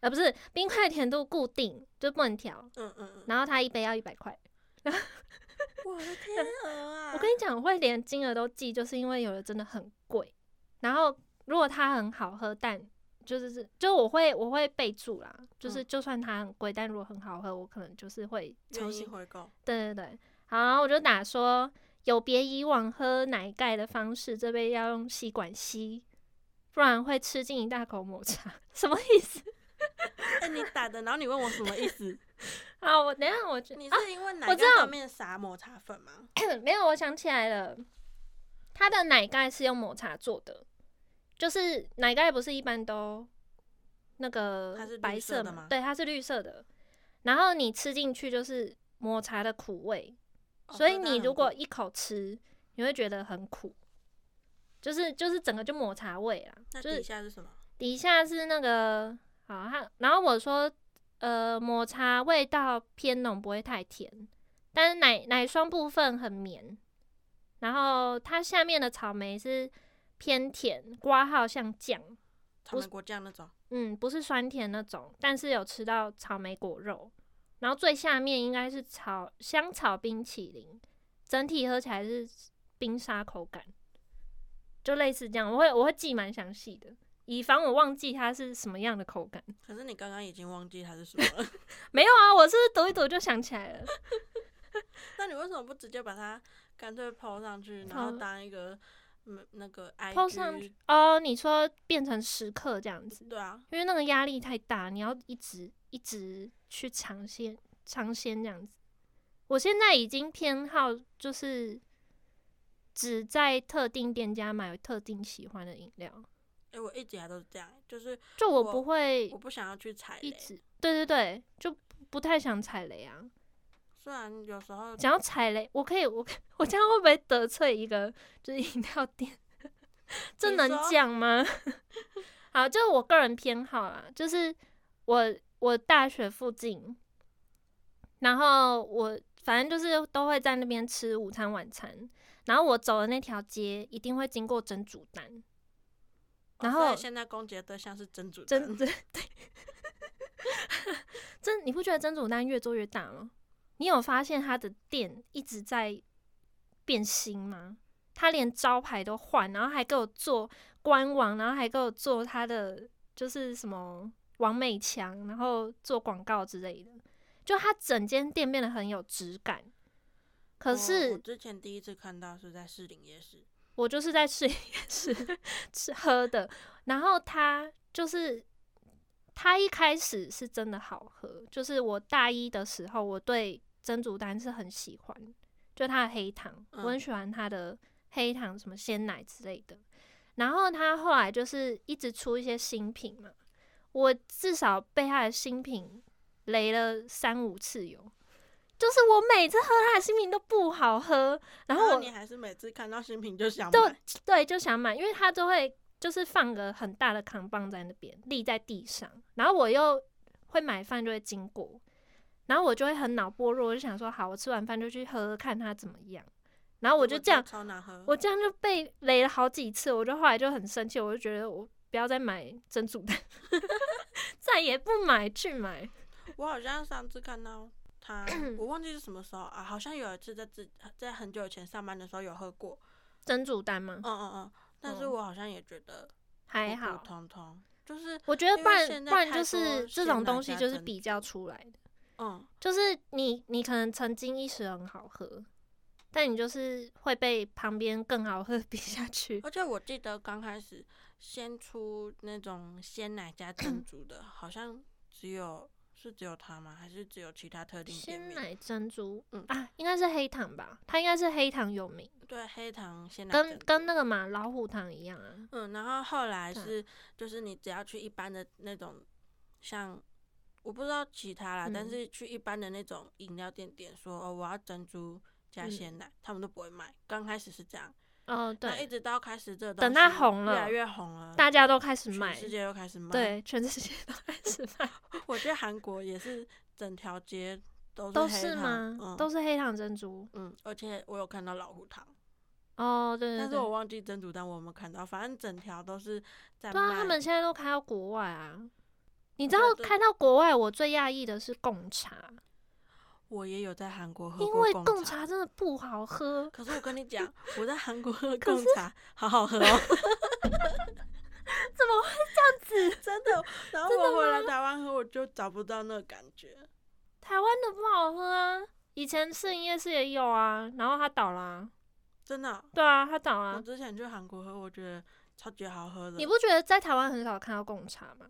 Speaker 1: 呃，不是冰块甜度固定，就不能调。嗯嗯嗯。然后他一杯要一百块。*laughs*
Speaker 2: 我的天鹅啊！
Speaker 1: 我跟你讲，我会连金额都记，就是因为有的真的很贵。然后如果它很好喝，但就是是，就我会我会备注啦，就是就算它很贵，但如果很好喝，我可能就是会
Speaker 2: 重新回购。
Speaker 1: 对对对。好，然后我就打说有别以往喝奶盖的方式，这杯要用吸管吸。不然会吃进一大口抹茶，*laughs* 什么意思？
Speaker 2: 哎，你打的，然后你问我什么意思？
Speaker 1: 好，我等下我
Speaker 2: 你是因为奶盖上面撒抹茶粉吗？*coughs*
Speaker 1: 没有，我想起来了，它的奶盖是用抹茶做的，就是奶盖不是一般都那个白色
Speaker 2: 的吗？
Speaker 1: 对，它是绿色的。然后你吃进去就是抹茶的苦味，所以你如果一口吃，你会觉得很苦。就是就是整个就抹茶味啦，
Speaker 2: 那底下是什么？
Speaker 1: 底下是那个好，它然后我说，呃，抹茶味道偏浓，不会太甜，但是奶奶霜部分很绵，然后它下面的草莓是偏甜，刮号像酱，
Speaker 2: 草莓果酱那种，
Speaker 1: 嗯，不是酸甜那种，但是有吃到草莓果肉，然后最下面应该是草香草冰淇淋，整体喝起来是冰沙口感。就类似这样，我会我会记蛮详细的，以防我忘记它是什么样的口感。
Speaker 2: 可是你刚刚已经忘记它是什么了？*laughs*
Speaker 1: 没有啊，我是读一读就想起来了。*laughs*
Speaker 2: 那你为什么不直接把它干脆抛上去，然后当一个嗯那个 I
Speaker 1: 抛上去哦？你说变成时刻这样子？
Speaker 2: 对啊，
Speaker 1: 因为那个压力太大，你要一直一直去尝鲜尝鲜这样子。我现在已经偏好就是。只在特定店家买特定喜欢的饮料。
Speaker 2: 哎，我一直以来都是这样，就是
Speaker 1: 就我不会，
Speaker 2: 我不想要去踩雷。
Speaker 1: 对对对，就不太想踩雷啊。
Speaker 2: 虽然有时候
Speaker 1: 想要踩雷，我可以，我我这样会不会得罪一个就是饮料店？*laughs* 这能讲吗？*laughs* 好，就是我个人偏好啦，就是我我大学附近，然后我反正就是都会在那边吃午餐晚餐。然后我走的那条街一定会经过真主丹，然后
Speaker 2: 现在攻击的对象是真主
Speaker 1: 真对对，*laughs* 真你不觉得真主丹越做越大吗？你有发现他的店一直在变新吗？他连招牌都换，然后还给我做官网，然后还给我做他的就是什么王美强，然后做广告之类的，就他整间店变得很有质感。可是
Speaker 2: 我之前第一次看到是在士林夜市，
Speaker 1: 我就是在士林 *laughs* 夜市吃喝的。然后它就是它一开始是真的好喝，就是我大一的时候，我对珍珠丹是很喜欢，就它的黑糖，我很喜欢它的黑糖什么鲜奶之类的。然后它后来就是一直出一些新品嘛，我至少被它的新品雷了三五次有。就是我每次喝它的新品都不好喝，然后
Speaker 2: 你还是每次看到新品就想
Speaker 1: 买，对，就想买，因为它就会就是放个很大的扛棒在那边立在地上，然后我又会买饭就会经过，然后我就会很脑波弱，我就想说好，我吃完饭就去喝看它怎么样，然后我就这样，
Speaker 2: 超难喝，
Speaker 1: 我这样就被雷了好几次，我就后来就很生气，我就觉得我不要再买珍珠蛋，*laughs* 再也不买去买。
Speaker 2: 我好像上次看到。他 *clears throat* 我忘记是什么时候啊，好像有一次在自在很久以前上班的时候有喝过
Speaker 1: 珍珠丹吗？
Speaker 2: 嗯嗯嗯，但是我好像也觉得
Speaker 1: 还好，
Speaker 2: 通通就是
Speaker 1: 我觉得不然不然就是这种东西就是比较出来的，嗯，就是你你可能曾经一时很好喝，但你就是会被旁边更好喝比下去。
Speaker 2: 而且我记得刚开始先出那种鲜奶加 *clears throat* 珍珠的，好像只有。是只有它吗？还是只有其他特定店
Speaker 1: 面？鲜奶珍珠，嗯啊，应该是黑糖吧？它应该是黑糖有名。
Speaker 2: 对，黑糖鲜奶
Speaker 1: 跟跟那个嘛老虎糖一样啊。
Speaker 2: 嗯，然后后来是就是你只要去一般的那种，像我不知道其他啦，但是去一般的那种饮料店点说哦我要珍珠加鲜奶，他们都不会卖。刚开始是这样。
Speaker 1: 哦，对，
Speaker 2: 一直到开始这
Speaker 1: 等它红了，
Speaker 2: 越来越红了，
Speaker 1: 大家都开始卖，
Speaker 2: 全世界又开始卖，
Speaker 1: 对，全世界都开始卖。*laughs*
Speaker 2: 我觉得韩国也是整条街都
Speaker 1: 都是吗？都是黑糖珍珠。
Speaker 2: 嗯，而且我有看到老虎糖。
Speaker 1: 哦，对对。
Speaker 2: 但是我忘记珍珠但我有没有看到？反正整条都是在卖。
Speaker 1: 对啊，他们现在都开到国外啊。你知道开到国外，我最讶异的是贡茶。
Speaker 2: 我也有在韩国喝
Speaker 1: 过，因为贡茶真的不好喝。
Speaker 2: 可是我跟你讲，*laughs* 我在韩国喝贡茶，好好喝哦。*laughs*
Speaker 1: 怎么会这样子？*laughs*
Speaker 2: 真的。然后我回来台湾喝，我就找不到那个感觉。
Speaker 1: 台湾的不好喝啊，以前试营业室也有啊，然后它倒了。
Speaker 2: 真的？
Speaker 1: 对啊，它倒了。
Speaker 2: 我之前去韩国喝，我觉得超级好喝的。
Speaker 1: 你不觉得在台湾很少看到贡茶吗？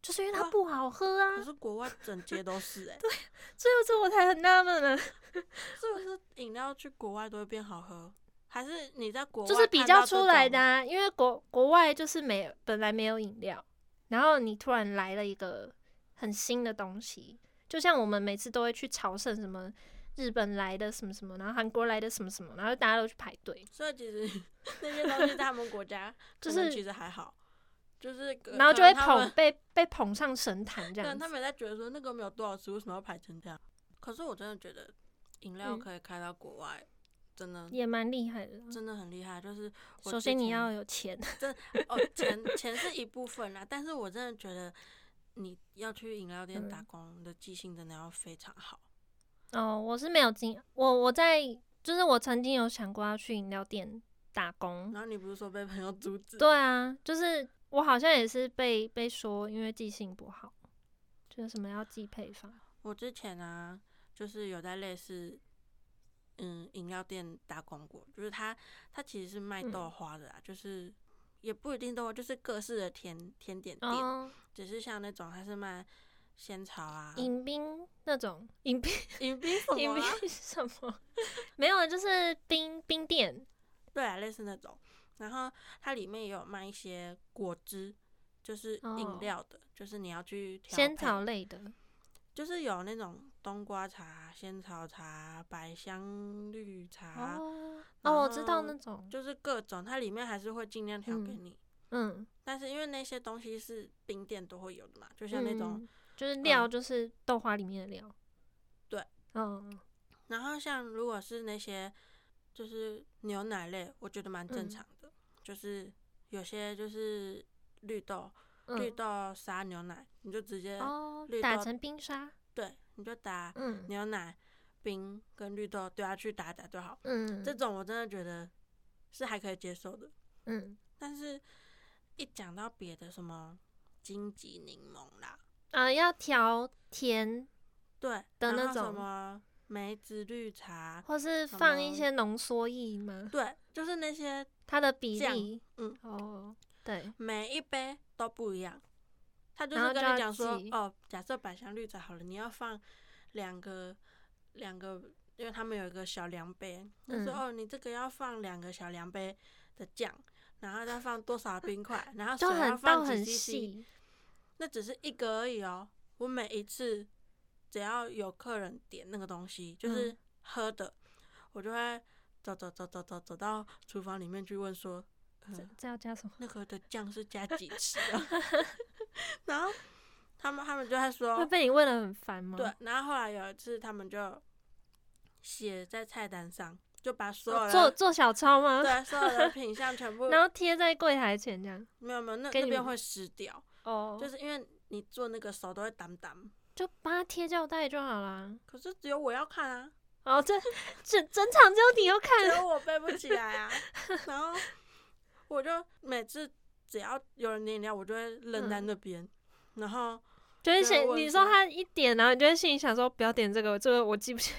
Speaker 1: 就是因为它不好喝啊！
Speaker 2: 可是国外整街都是哎。*laughs*
Speaker 1: 对，所以这我才很纳闷呢。*laughs*
Speaker 2: 是不是饮料去国外都会变好喝？还是你在国外
Speaker 1: 就是比较出来的？啊？因为国国外就是没本来没有饮料，然后你突然来了一个很新的东西，就像我们每次都会去朝圣什么日本来的什么什么，然后韩国来的什么什么，然后大家都去排队。
Speaker 2: 所以其实 *laughs* 那些东西在他们国家就是其实还好。就是，
Speaker 1: 然后就会捧被被捧上神坛这样。
Speaker 2: 他们在觉得说那个没有多少吃，为什么要排成这样？可是我真的觉得饮料可以开到国外，真的
Speaker 1: 也蛮厉害的，
Speaker 2: 真的很厉害。就是
Speaker 1: 首先你要有钱，
Speaker 2: 真哦钱 *laughs* 钱是一部分啦，但是我真的觉得你要去饮料店打工的记性真的要非常好。
Speaker 1: 哦，我是没有经，我我在就是我曾经有想过要去饮料店打工，
Speaker 2: 然后你不是说被朋友阻止？
Speaker 1: 对啊，就是。我好像也是被被说，因为记性不好，就是什么要记配方。
Speaker 2: 我之前啊，就是有在类似嗯饮料店打工过，就是他他其实是卖豆花的啦，就是也不一定豆花，就是各式的甜甜点店，只是像那种他是卖仙草啊、
Speaker 1: 饮冰那种饮冰
Speaker 2: 饮冰什么？
Speaker 1: 饮冰什么？没有，就是冰冰店。
Speaker 2: 对啊，类似那种。然后它里面也有卖一些果汁，就是饮料的，就是你要去
Speaker 1: 仙草类的，
Speaker 2: 就是有那种冬瓜茶、仙草茶、百香绿茶。
Speaker 1: 哦，我知道那种，
Speaker 2: 就是各种，它里面还是会尽量调给你。
Speaker 1: 嗯。
Speaker 2: 但是因为那些东西是冰店都会有的嘛，就像那种，
Speaker 1: 就是料，就是豆花里面的料。
Speaker 2: 对。嗯。然后像如果是那些，就是牛奶类，我觉得蛮正常。就是有些就是绿豆，绿豆沙牛奶，你就直接
Speaker 1: 打成冰沙，
Speaker 2: 对，你就打牛奶冰跟绿豆丢下去打打就好。嗯，这种我真的觉得是还可以接受的。嗯，但是一讲到别的什么荆棘柠檬啦，
Speaker 1: 啊，要调甜
Speaker 2: 对
Speaker 1: 的那种
Speaker 2: 什么梅子绿茶，
Speaker 1: 或是放一些浓缩液吗？
Speaker 2: 对，就是那些。
Speaker 1: 它的比例，
Speaker 2: 嗯，
Speaker 1: 哦，对，
Speaker 2: 每一杯都不一样。他就是跟你讲说，哦，假设百香绿茶好了，你要放两个两个，因为他们有一个小量杯，他说哦，你这个要放两个小量杯的酱，然后再放多少冰块，*laughs* 然后水要放几 cc，那只是一个而已哦。我每一次只要有客人点那个东西，就是喝的，我就会。走走走走走走到厨房里面去问说，
Speaker 1: 这这要加什么？
Speaker 2: 那个的酱是加几次啊？*laughs* 然后他们他们就在说，
Speaker 1: 会被你问的很烦吗？
Speaker 2: 对。然后后来有一次，他们就写在菜单上，就把所有
Speaker 1: 做做小抄吗？
Speaker 2: 对，所有的品相全部，*laughs*
Speaker 1: 然后贴在柜台前这样。
Speaker 2: 没有没有，那那边会湿掉哦，就是因为你做那个手都会挡挡，
Speaker 1: 就帮他贴胶带就好啦。
Speaker 2: 可是只有我要看啊。
Speaker 1: 哦，这整整场只有你又看，
Speaker 2: 只有我背不起来啊。然后我就每次只要有人点饮料，我就会扔在那边。然后
Speaker 1: 就是想你说他一点，然后你就会心里想说不要点这个，这个我记不起来，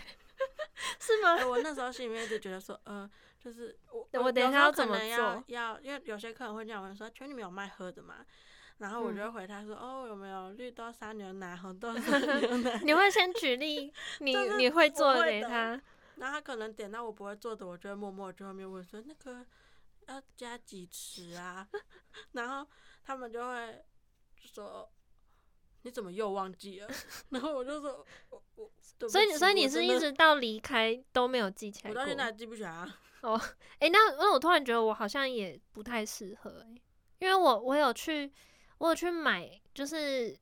Speaker 1: 是吗？
Speaker 2: 我那时候心里面就觉得说，呃，就是我
Speaker 1: 我等一下要怎么
Speaker 2: 做？要因为有些客人会这样问说，全你们有卖喝的吗？然后我就回他说：“哦，有没有绿豆沙牛奶、红豆沙 *laughs* 牛奶？”
Speaker 1: 你会先举例你你会做的给他，
Speaker 2: 然后他可能点到我不会做的，我就会默默在后面问说：“那个要加几匙啊？”然后他们就会说。你怎么又忘记了？*laughs* 然后我就说，我我，
Speaker 1: 所以所以你是一直到离开都没有记起来
Speaker 2: 我到现在还记不起来啊。*laughs*
Speaker 1: 哦，哎，那那我突然觉得我好像也不太适合哎，因为我我有去我有去买，就是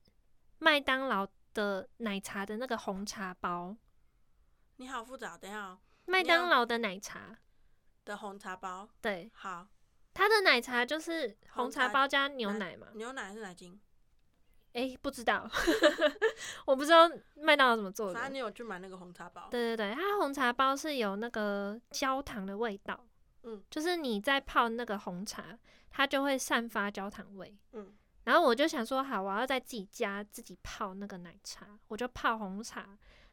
Speaker 1: 麦当劳的奶茶的那个红茶包。
Speaker 2: 你好复杂，等下。
Speaker 1: 麦当劳的奶茶
Speaker 2: 的红茶包，
Speaker 1: 对，
Speaker 2: 好，
Speaker 1: 它的奶茶就是红茶包加牛奶嘛？
Speaker 2: 牛奶还是奶精？
Speaker 1: 哎，不知道，*laughs* 我不知道麦当劳怎么做的。
Speaker 2: 反正你有去买那个红茶包。
Speaker 1: 对对对，它红茶包是有那个焦糖的味道，嗯，就是你在泡那个红茶，它就会散发焦糖味，嗯。然后我就想说，好，我要在自己家自己泡那个奶茶，我就泡红茶，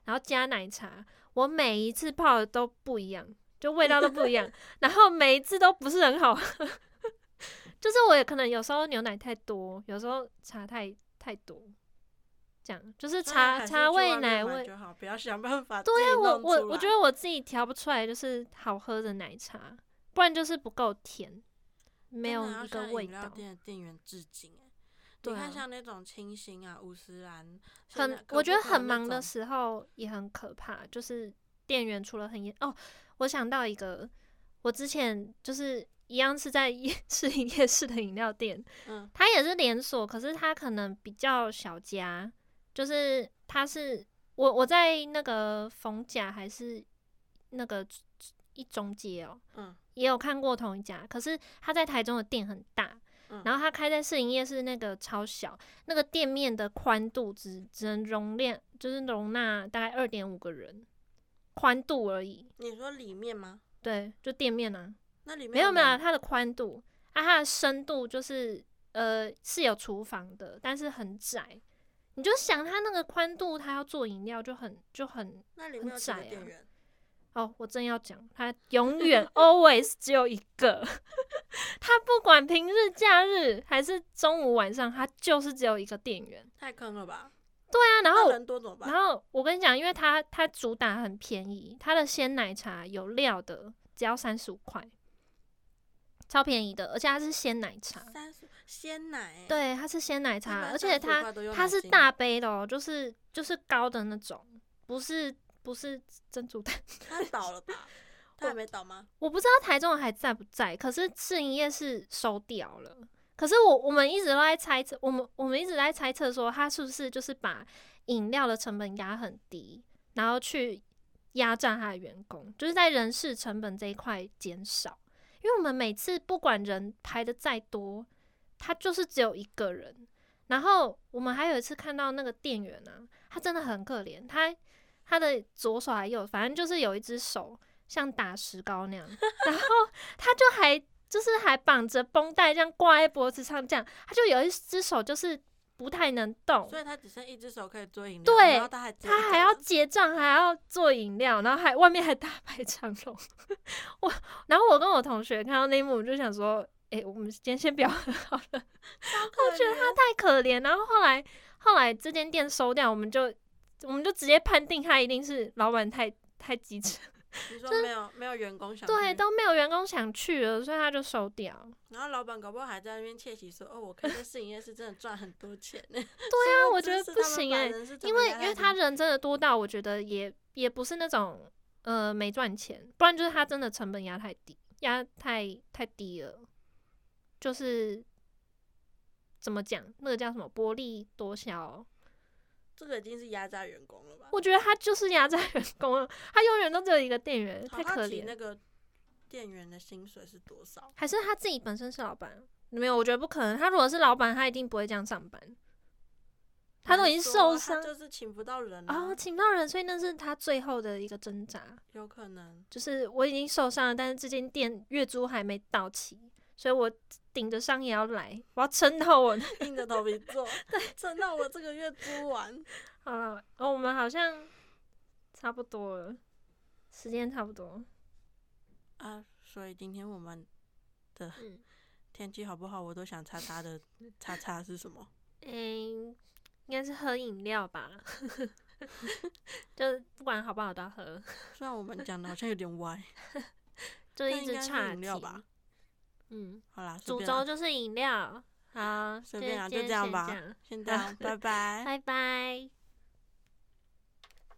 Speaker 1: 然后加奶茶，我每一次泡的都不一样，就味道都不一样，*laughs* 然后每一次都不是很好喝，*laughs* 就是我也可能有时候牛奶太多，有时候茶太。太多，这样就是茶茶味奶味
Speaker 2: 就好，不要想办法。
Speaker 1: 对呀，我我我觉得我自己调不出来，就是好喝的奶茶，不然就是不够甜，没有一个味道。
Speaker 2: 店的店员致敬哎，你看像那种清新啊、五十兰，
Speaker 1: 很我觉得很忙的时候也很可怕，就是店员除了很严哦，我想到一个，我之前就是。一样是在夜 *laughs* 市营夜市的饮料店，嗯，它也是连锁，可是它可能比较小家，就是它是我我在那个逢甲还是那个一中街哦，嗯，也有看过同一家，可是他在台中的店很大，嗯，然后它开在试营业是那个超小，那个店面的宽度只只能容量就是容纳大概二点五个人宽度而已。
Speaker 2: 你说里面吗？
Speaker 1: 对，就店面啊。
Speaker 2: 没
Speaker 1: 有没有，它的宽度啊，它的深度就是呃是有厨房的，但是很窄。你就想它那个宽度，它要做饮料就很就很很窄啊。哦，我正要讲，他永远 *laughs* always 只有一个，*laughs* 他不管平日假日还是中午晚上，他就是只有一个店员。
Speaker 2: 太坑了吧？
Speaker 1: 对啊，然后
Speaker 2: 人多怎么办？
Speaker 1: 然后我跟你讲，因为他他主打很便宜，他的鲜奶茶有料的，只要三十五块。超便宜的，而且它是鲜奶茶，
Speaker 2: 鲜奶，
Speaker 1: 对，它是鲜奶茶，而且它它是大杯的哦，就是就是高的那种，不是不是珍珠蛋。*laughs*
Speaker 2: 它倒了吧？它还没倒吗？
Speaker 1: 我不知道台中还在不在，可是试营业是收掉了。可是我我们一直都在猜测，我们我们一直在猜测说，他是不是就是把饮料的成本压很低，然后去压榨他的员工，就是在人事成本这一块减少。因为我们每次不管人排的再多，他就是只有一个人。然后我们还有一次看到那个店员啊，他真的很可怜，他他的左手还有，反正就是有一只手像打石膏那样，然后 *laughs* 他就还就是还绑着绷带这样挂在脖子上，这样他就有一只手就是。不太能动，
Speaker 2: 所以他只剩一只手可以做饮料。
Speaker 1: 对，
Speaker 2: 然后他还
Speaker 1: 他还要结账，还要做饮料，然后还外面还大排长龙。我，然后我跟我同学看到那一幕，我就想说，哎，我们今天先不要好了。我觉得他太可怜。然后后来后来这间店收掉，我们就我们就直接判定他一定是老板太太机车。*laughs*
Speaker 2: 你说没有没有员工想
Speaker 1: 对都没有员工想去了，所以他就收掉。
Speaker 2: 然后老板搞不好还在那边窃喜说：“哦，我开这试营业是真的赚很多钱呢。*laughs* ”对
Speaker 1: 啊，我觉得不行哎，因为因为他人真的多到我觉得也也不是那种呃没赚钱，不然就是他真的成本压太低，压太太低了，就是怎么讲那个叫什么薄利多销。
Speaker 2: 这个已经是压榨员工了吧？
Speaker 1: 我觉得他就是压榨员工了，他永远都只有一个店员，太可怜。
Speaker 2: 那个店员的薪水是多少？
Speaker 1: 还是他自己本身是老板？没有，我觉得不可能。他如果是老板，他一定不会这样上班。他都已经受伤，
Speaker 2: 就是请不到人
Speaker 1: 啊，请不到人，所以那是他最后的一个挣扎。
Speaker 2: 有可能，
Speaker 1: 就是我已经受伤了，但是这间店月租还没到期。所以我顶着伤也要来，我要撑到我
Speaker 2: 硬着头皮做，*laughs* 对，撑到我这个月租完。
Speaker 1: 好了，哦，我们好像差不多了，时间差不多。
Speaker 2: 啊，所以今天我们的天气好不好，我都想擦擦的 *laughs* 擦擦是什么？
Speaker 1: 嗯、应该是喝饮料吧。*laughs* 就不管好不好都要喝，
Speaker 2: 虽然我们讲的好像有点歪，
Speaker 1: 就一直差
Speaker 2: 饮料吧。
Speaker 1: 嗯，
Speaker 2: 好啦，
Speaker 1: 主轴就是饮料。好，
Speaker 2: 随便啦，就这样吧。先这样，*laughs* 拜拜，
Speaker 1: 拜拜。